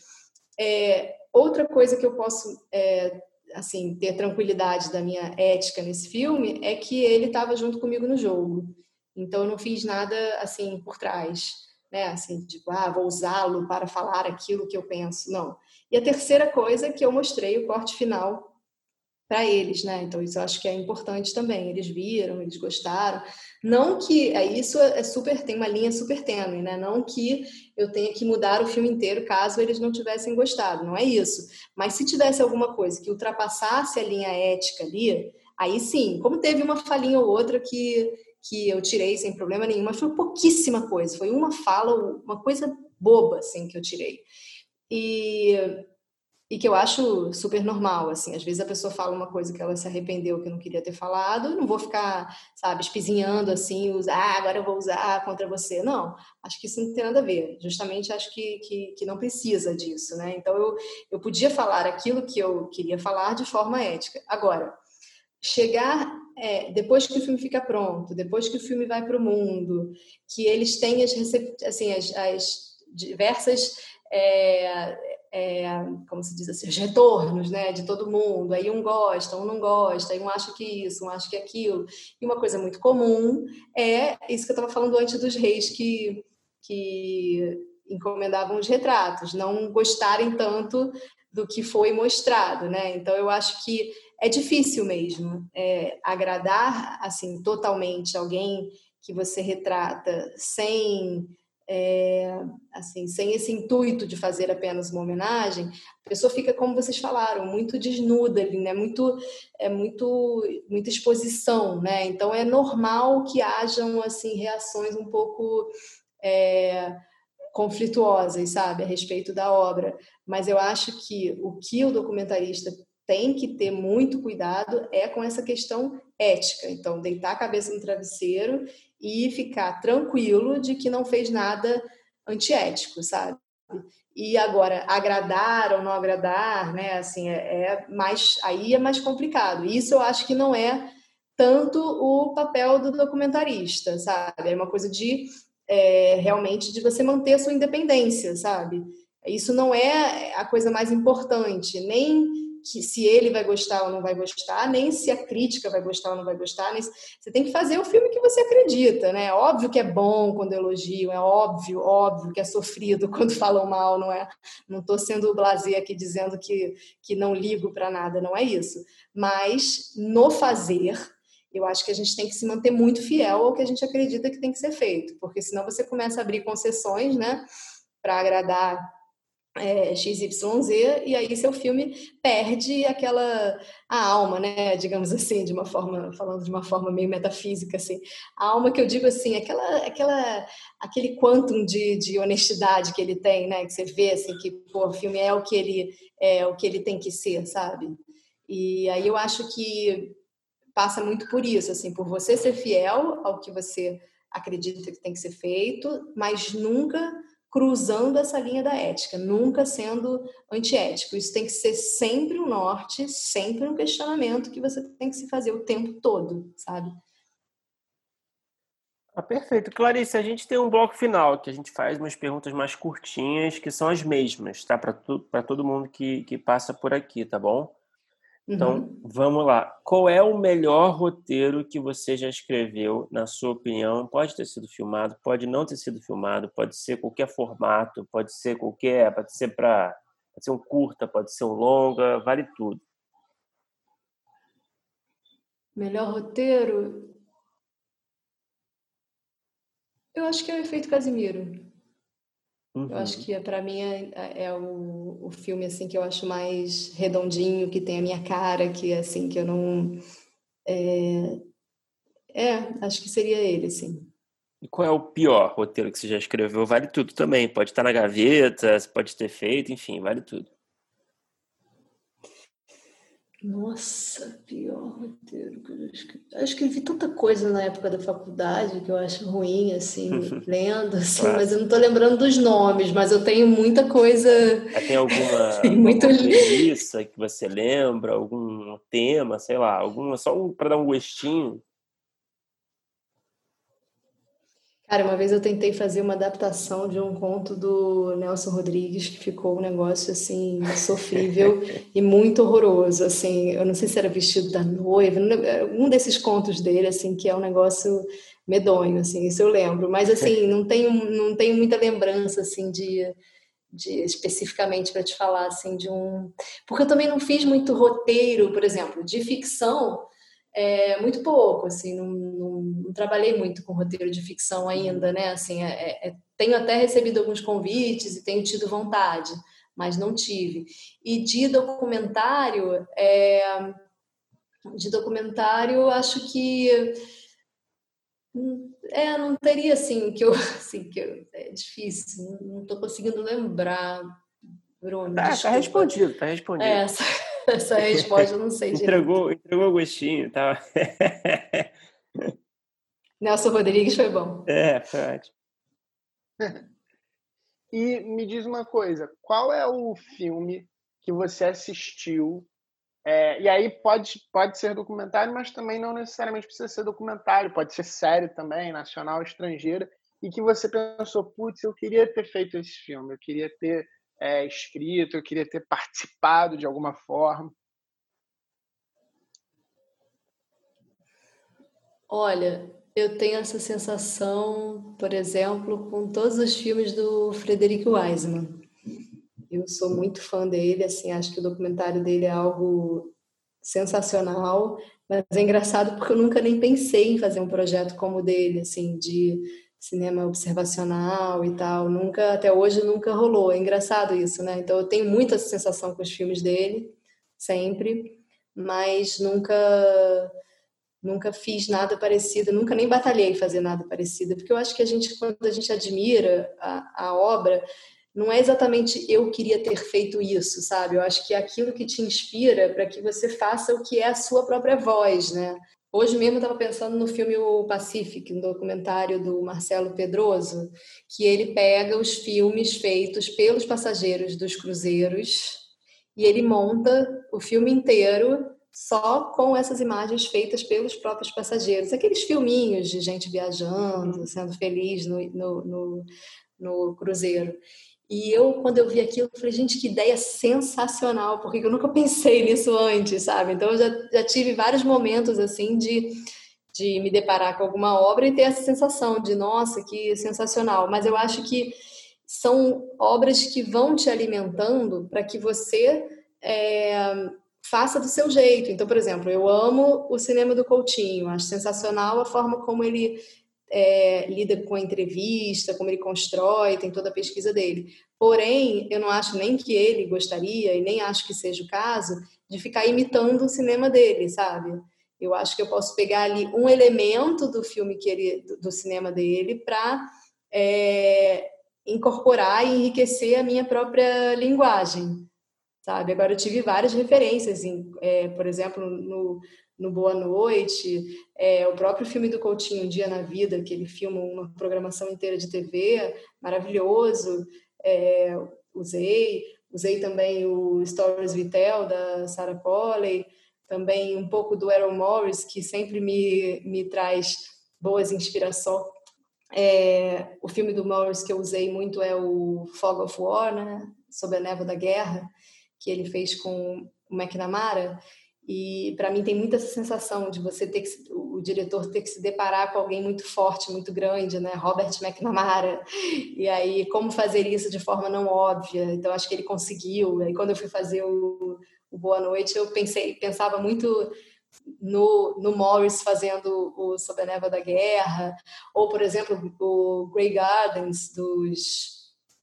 É, outra coisa que eu posso é, assim ter tranquilidade da minha ética nesse filme é que ele estava junto comigo no jogo. Então eu não fiz nada assim por trás, né? Assim, tipo, ah, vou usá-lo para falar aquilo que eu penso. Não. E a terceira coisa é que eu mostrei o corte final para eles, né? Então isso eu acho que é importante também. Eles viram, eles gostaram. Não que é isso é super tem uma linha super tênue, né? Não que eu tenha que mudar o filme inteiro caso eles não tivessem gostado, não é isso. Mas se tivesse alguma coisa que ultrapassasse a linha ética ali, aí sim. Como teve uma falinha ou outra que que eu tirei sem problema nenhum, mas foi pouquíssima coisa. Foi uma fala, uma coisa boba assim que eu tirei. E e que eu acho super normal, assim, às vezes a pessoa fala uma coisa que ela se arrependeu que não queria ter falado, não vou ficar, sabe, espizinhando assim, usar, ah, agora eu vou usar contra você, não, acho que isso não tem nada a ver, justamente acho que, que, que não precisa disso, né, então eu, eu podia falar aquilo que eu queria falar de forma ética, agora, chegar, é, depois que o filme fica pronto, depois que o filme vai para o mundo, que eles têm as, assim, as, as diversas é, é, como se diz assim, os retornos né, de todo mundo. Aí um gosta, um não gosta, aí um acha que isso, um acha que aquilo. E uma coisa muito comum é isso que eu estava falando antes dos reis que, que encomendavam os retratos, não gostarem tanto do que foi mostrado. Né? Então eu acho que é difícil mesmo é, agradar assim totalmente alguém que você retrata sem é, assim, sem esse intuito de fazer apenas uma homenagem, a pessoa fica, como vocês falaram, muito desnuda ali, né? Muito, é muito, muita exposição, né? Então é normal que hajam assim reações um pouco é, conflituosas, sabe, a respeito da obra. Mas eu acho que o que o documentarista tem que ter muito cuidado é com essa questão ética. Então, deitar a cabeça no travesseiro e ficar tranquilo de que não fez nada antiético, sabe? E agora, agradar ou não agradar, né? Assim, é, é mais aí é mais complicado. Isso eu acho que não é tanto o papel do documentarista, sabe? É uma coisa de é, realmente de você manter a sua independência, sabe? Isso não é a coisa mais importante, nem que se ele vai gostar ou não vai gostar, nem se a crítica vai gostar ou não vai gostar. Nem se... Você tem que fazer o filme que você acredita, né? Óbvio que é bom quando elogiam, é óbvio, óbvio que é sofrido quando falam mal, não é? Não estou sendo blazer aqui dizendo que, que não ligo para nada, não é isso. Mas no fazer, eu acho que a gente tem que se manter muito fiel ao que a gente acredita que tem que ser feito, porque senão você começa a abrir concessões, né, para agradar é, XYZ, e aí seu filme perde aquela a alma, né? Digamos assim, de uma forma, falando de uma forma meio metafísica, assim. A alma que eu digo assim, aquela, aquela, aquele quantum de, de honestidade que ele tem, né? Que você vê assim, que pô, o filme é o que ele é o que ele tem que ser, sabe? E aí eu acho que passa muito por isso, assim, por você ser fiel ao que você acredita que tem que ser feito, mas nunca cruzando essa linha da ética, nunca sendo antiético. Isso tem que ser sempre um norte, sempre um questionamento que você tem que se fazer o tempo todo, sabe? Ah, perfeito. Clarice, a gente tem um bloco final que a gente faz umas perguntas mais curtinhas, que são as mesmas, tá? Para todo mundo que, que passa por aqui, tá bom? Então, uhum. vamos lá. Qual é o melhor roteiro que você já escreveu, na sua opinião? Pode ter sido filmado, pode não ter sido filmado, pode ser qualquer formato, pode ser qualquer, pode ser para pode ser um curta, pode ser um longa, vale tudo. Melhor roteiro? Eu acho que é o Efeito Casimiro. Uhum. Eu acho uhum. que para mim é, é, é, o, o filme assim que eu acho mais redondinho, que tem a minha cara, que assim que eu não é, é acho que seria ele, sim. E qual é o pior roteiro que você já escreveu? Vale tudo também. Pode estar na gaveta, pode ter feito, enfim, vale tudo. Nossa, pior roteiro que eu escrevi. Eu escrevi tanta coisa na época da faculdade que eu acho ruim, assim, lendo, assim, claro. mas eu não estou lembrando dos nomes, mas eu tenho muita coisa. Tem alguma, muito alguma que você lembra, algum tema, sei lá, alguma, só um, para dar um gostinho? Cara, uma vez eu tentei fazer uma adaptação de um conto do Nelson Rodrigues que ficou um negócio assim sofrível e muito horroroso, assim, eu não sei se era vestido da noiva, um desses contos dele assim que é um negócio medonho, assim, isso eu lembro, mas assim, não tenho não tenho muita lembrança assim de de especificamente para te falar assim de um, porque eu também não fiz muito roteiro, por exemplo, de ficção é, muito pouco, assim, não, não, não, trabalhei muito com roteiro de ficção ainda, né? Assim, é, é, é, tenho até recebido alguns convites e tenho tido vontade, mas não tive. E de documentário, é, de documentário, acho que é, não teria assim que eu, assim, que eu, é difícil, não estou conseguindo lembrar, Bruno. Tá, tá respondido, tá respondido. É, essa resposta, eu não sei entregou, direito. Entregou o gostinho, tá? Nelson Rodrigues foi bom. É, foi ótimo. E me diz uma coisa, qual é o filme que você assistiu? É, e aí pode, pode ser documentário, mas também não necessariamente precisa ser documentário, pode ser série também, nacional, estrangeira, e que você pensou, putz, eu queria ter feito esse filme, eu queria ter é, escrito, eu queria ter participado de alguma forma? Olha, eu tenho essa sensação, por exemplo, com todos os filmes do Frederic Wiseman. Eu sou muito fã dele, assim, acho que o documentário dele é algo sensacional, mas é engraçado porque eu nunca nem pensei em fazer um projeto como o dele, assim, de cinema observacional e tal. Nunca, até hoje, nunca rolou. É engraçado isso, né? Então, eu tenho muita sensação com os filmes dele, sempre, mas nunca nunca fiz nada parecido, nunca nem batalhei fazer nada parecido, porque eu acho que a gente, quando a gente admira a, a obra, não é exatamente eu queria ter feito isso, sabe? Eu acho que é aquilo que te inspira para que você faça o que é a sua própria voz, né? Hoje mesmo eu estava pensando no filme O Pacific, um documentário do Marcelo Pedroso, que ele pega os filmes feitos pelos passageiros dos cruzeiros e ele monta o filme inteiro só com essas imagens feitas pelos próprios passageiros. Aqueles filminhos de gente viajando, sendo feliz no, no, no, no cruzeiro. E eu, quando eu vi aquilo, falei, gente, que ideia sensacional, porque eu nunca pensei nisso antes, sabe? Então, eu já, já tive vários momentos, assim, de, de me deparar com alguma obra e ter essa sensação de, nossa, que sensacional. Mas eu acho que são obras que vão te alimentando para que você é, faça do seu jeito. Então, por exemplo, eu amo o cinema do Coutinho, acho sensacional a forma como ele é, lida com a entrevista, como ele constrói, tem toda a pesquisa dele. Porém, eu não acho nem que ele gostaria, e nem acho que seja o caso, de ficar imitando o cinema dele, sabe? Eu acho que eu posso pegar ali um elemento do filme que ele, do cinema dele para é, incorporar e enriquecer a minha própria linguagem, sabe? Agora eu tive várias referências, em, é, por exemplo, no, no Boa Noite, é, o próprio filme do Coutinho, Um Dia na Vida, que ele filma uma programação inteira de TV, maravilhoso, é, usei. Usei também o Stories Vitel, da Sarah Polley, também um pouco do Errol Morris, que sempre me, me traz boas inspirações. É, o filme do Morris que eu usei muito é o Fog of War, né? Sob a névoa da guerra, que ele fez com o McNamara. E para mim tem muita essa sensação de você ter que o diretor ter que se deparar com alguém muito forte, muito grande, né? Robert McNamara. E aí como fazer isso de forma não óbvia? Então acho que ele conseguiu. E quando eu fui fazer o, o Boa Noite, eu pensei, pensava muito no, no Morris fazendo o Sob a Neva da Guerra, ou por exemplo o Grey Gardens dos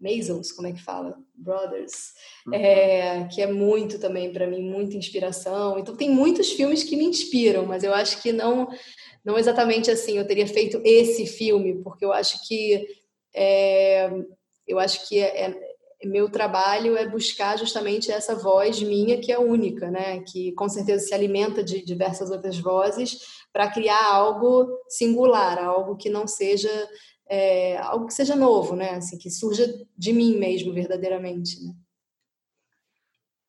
Maisels, como é que fala? Brothers, uhum. é, que é muito também para mim, muita inspiração. Então tem muitos filmes que me inspiram, mas eu acho que não, não exatamente assim. Eu teria feito esse filme porque eu acho que é, eu acho que é, é, meu trabalho é buscar justamente essa voz minha que é única, né? Que com certeza se alimenta de diversas outras vozes para criar algo singular, algo que não seja é, algo que seja novo, né? Assim, que surja de mim mesmo, verdadeiramente. Né?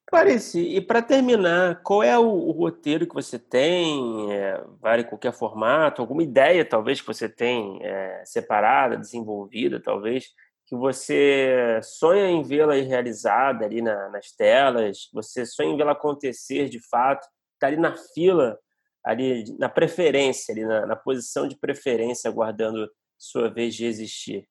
Clarice, e para terminar, qual é o, o, roteiro que você tem? É, vale qualquer formato? Alguma ideia, talvez, que você tem é, separada, desenvolvida, talvez, que você sonha em vê-la realizada ali na, nas telas? Você sonha em vê-la acontecer de fato? Está ali na fila, ali na preferência, ali na, na posição de preferência, aguardando sua vez de existir?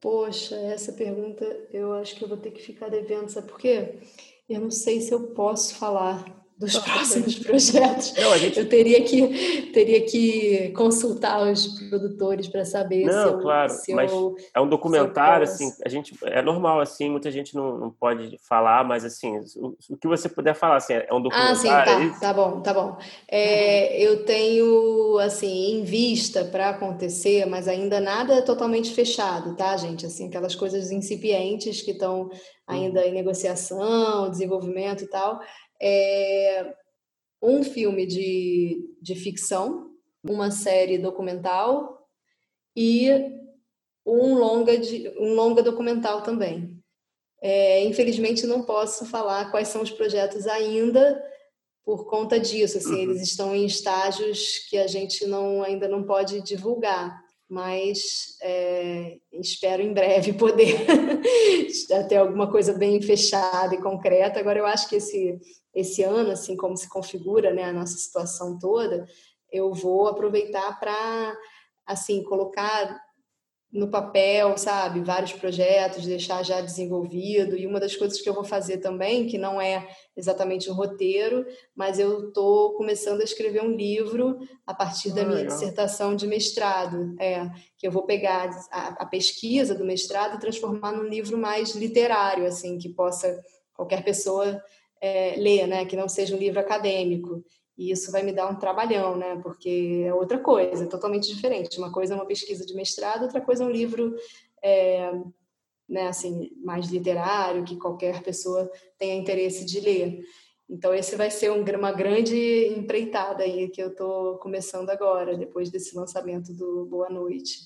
Poxa, essa pergunta eu acho que eu vou ter que ficar devendo, sabe por quê? Eu não sei se eu posso falar dos tá próximos projetos. Não, gente... Eu teria que, teria que consultar os produtores para saber não, se eu, claro, se mas eu, é um documentário, assim, a gente é normal assim, muita gente não, não pode falar, mas assim, o, o que você puder falar, assim, é um documentário. Ah, sim, tá, é tá bom, tá bom. É, eu tenho assim em vista para acontecer, mas ainda nada totalmente fechado, tá, gente? Assim, aquelas coisas incipientes que estão ainda uhum. em negociação, desenvolvimento e tal é um filme de, de ficção, uma série documental e um longa, de, um longa documental também. É, infelizmente não posso falar quais são os projetos ainda por conta disso. Assim, uhum. Eles estão em estágios que a gente não, ainda não pode divulgar mas é, espero em breve poder ter alguma coisa bem fechada e concreta. Agora, eu acho que esse, esse ano, assim como se configura né, a nossa situação toda, eu vou aproveitar para assim colocar no papel, sabe, vários projetos, deixar já desenvolvido. E uma das coisas que eu vou fazer também, que não é exatamente um roteiro, mas eu estou começando a escrever um livro a partir da ah, minha legal. dissertação de mestrado. É, que eu vou pegar a, a pesquisa do mestrado e transformar num livro mais literário, assim, que possa qualquer pessoa é, ler, né, que não seja um livro acadêmico. E isso vai me dar um trabalhão, né? Porque é outra coisa, é totalmente diferente. Uma coisa é uma pesquisa de mestrado, outra coisa é um livro é, né, assim, mais literário, que qualquer pessoa tenha interesse de ler. Então, esse vai ser um, uma grande empreitada aí que eu estou começando agora, depois desse lançamento do Boa Noite.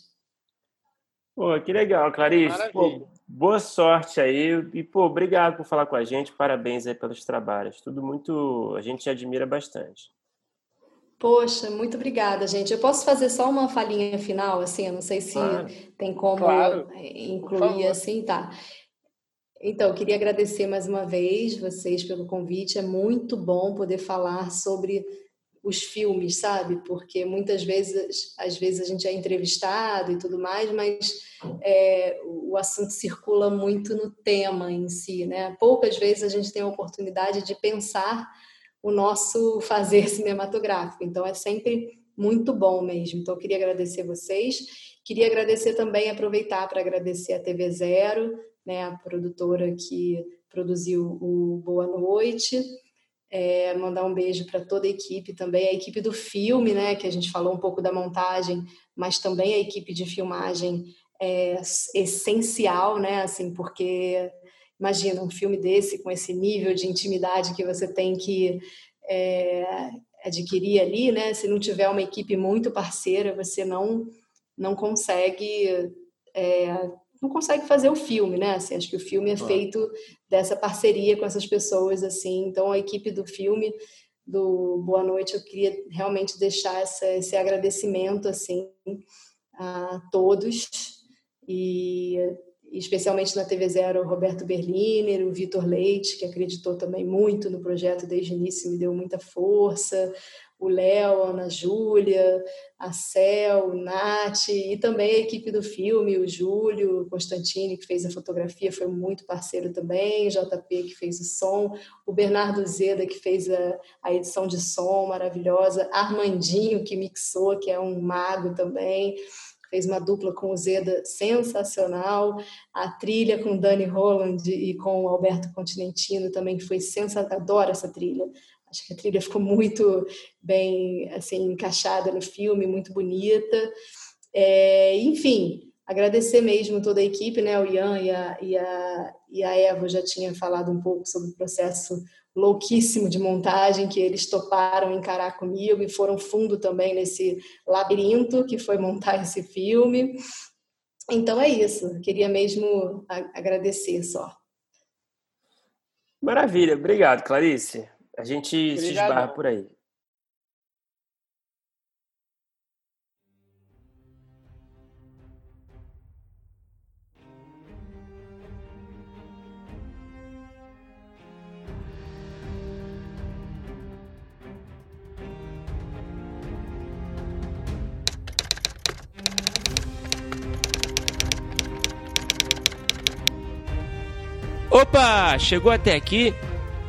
Pô, que legal, Clarice. Pô, boa sorte aí. E, pô, obrigado por falar com a gente. Parabéns aí pelos trabalhos. Tudo muito. A gente admira bastante. Poxa, muito obrigada, gente. Eu posso fazer só uma falinha final, assim? Eu não sei se claro. tem como claro. incluir assim, tá? Então, queria agradecer mais uma vez vocês pelo convite. É muito bom poder falar sobre os filmes, sabe? Porque muitas vezes, às vezes a gente é entrevistado e tudo mais, mas é, o assunto circula muito no tema em si, né? Poucas vezes a gente tem a oportunidade de pensar o nosso fazer cinematográfico. Então, é sempre muito bom mesmo. Então, eu queria agradecer vocês. Queria agradecer também, aproveitar para agradecer a TV Zero, né, a produtora que produziu o Boa Noite. É, mandar um beijo para toda a equipe também, a equipe do filme, né, que a gente falou um pouco da montagem, mas também a equipe de filmagem é essencial, né, assim, porque imagina um filme desse com esse nível de intimidade que você tem que é, adquirir ali, né, se não tiver uma equipe muito parceira, você não não consegue é, não consegue fazer o filme, né? Assim, acho que o filme é feito dessa parceria com essas pessoas, assim. Então, a equipe do filme do Boa Noite, eu queria realmente deixar essa, esse agradecimento, assim, a todos e especialmente na TV Zero, o Roberto Berliner, o Vitor Leite, que acreditou também muito no projeto desde o início, me deu muita força, o Léo, a Ana Júlia, a Cel, o Nath, e também a equipe do filme, o Júlio Constantini, que fez a fotografia, foi muito parceiro também, o JP, que fez o som, o Bernardo Zeda, que fez a, a edição de som maravilhosa, Armandinho, que mixou, que é um mago também, fez uma dupla com o Zeda sensacional, a trilha com Dani Roland e com o Alberto Continentino também foi sensacional, adoro essa trilha, Acho que a trilha ficou muito bem assim encaixada no filme, muito bonita. É, enfim, agradecer mesmo toda a equipe, né? O Ian e a, e, a, e a Eva já tinha falado um pouco sobre o processo louquíssimo de montagem que eles toparam encarar comigo e foram fundo também nesse labirinto que foi montar esse filme. Então é isso, queria mesmo agradecer só. Maravilha, obrigado, Clarice. A gente Obrigado. se esbarra por aí. Opa! Chegou até aqui?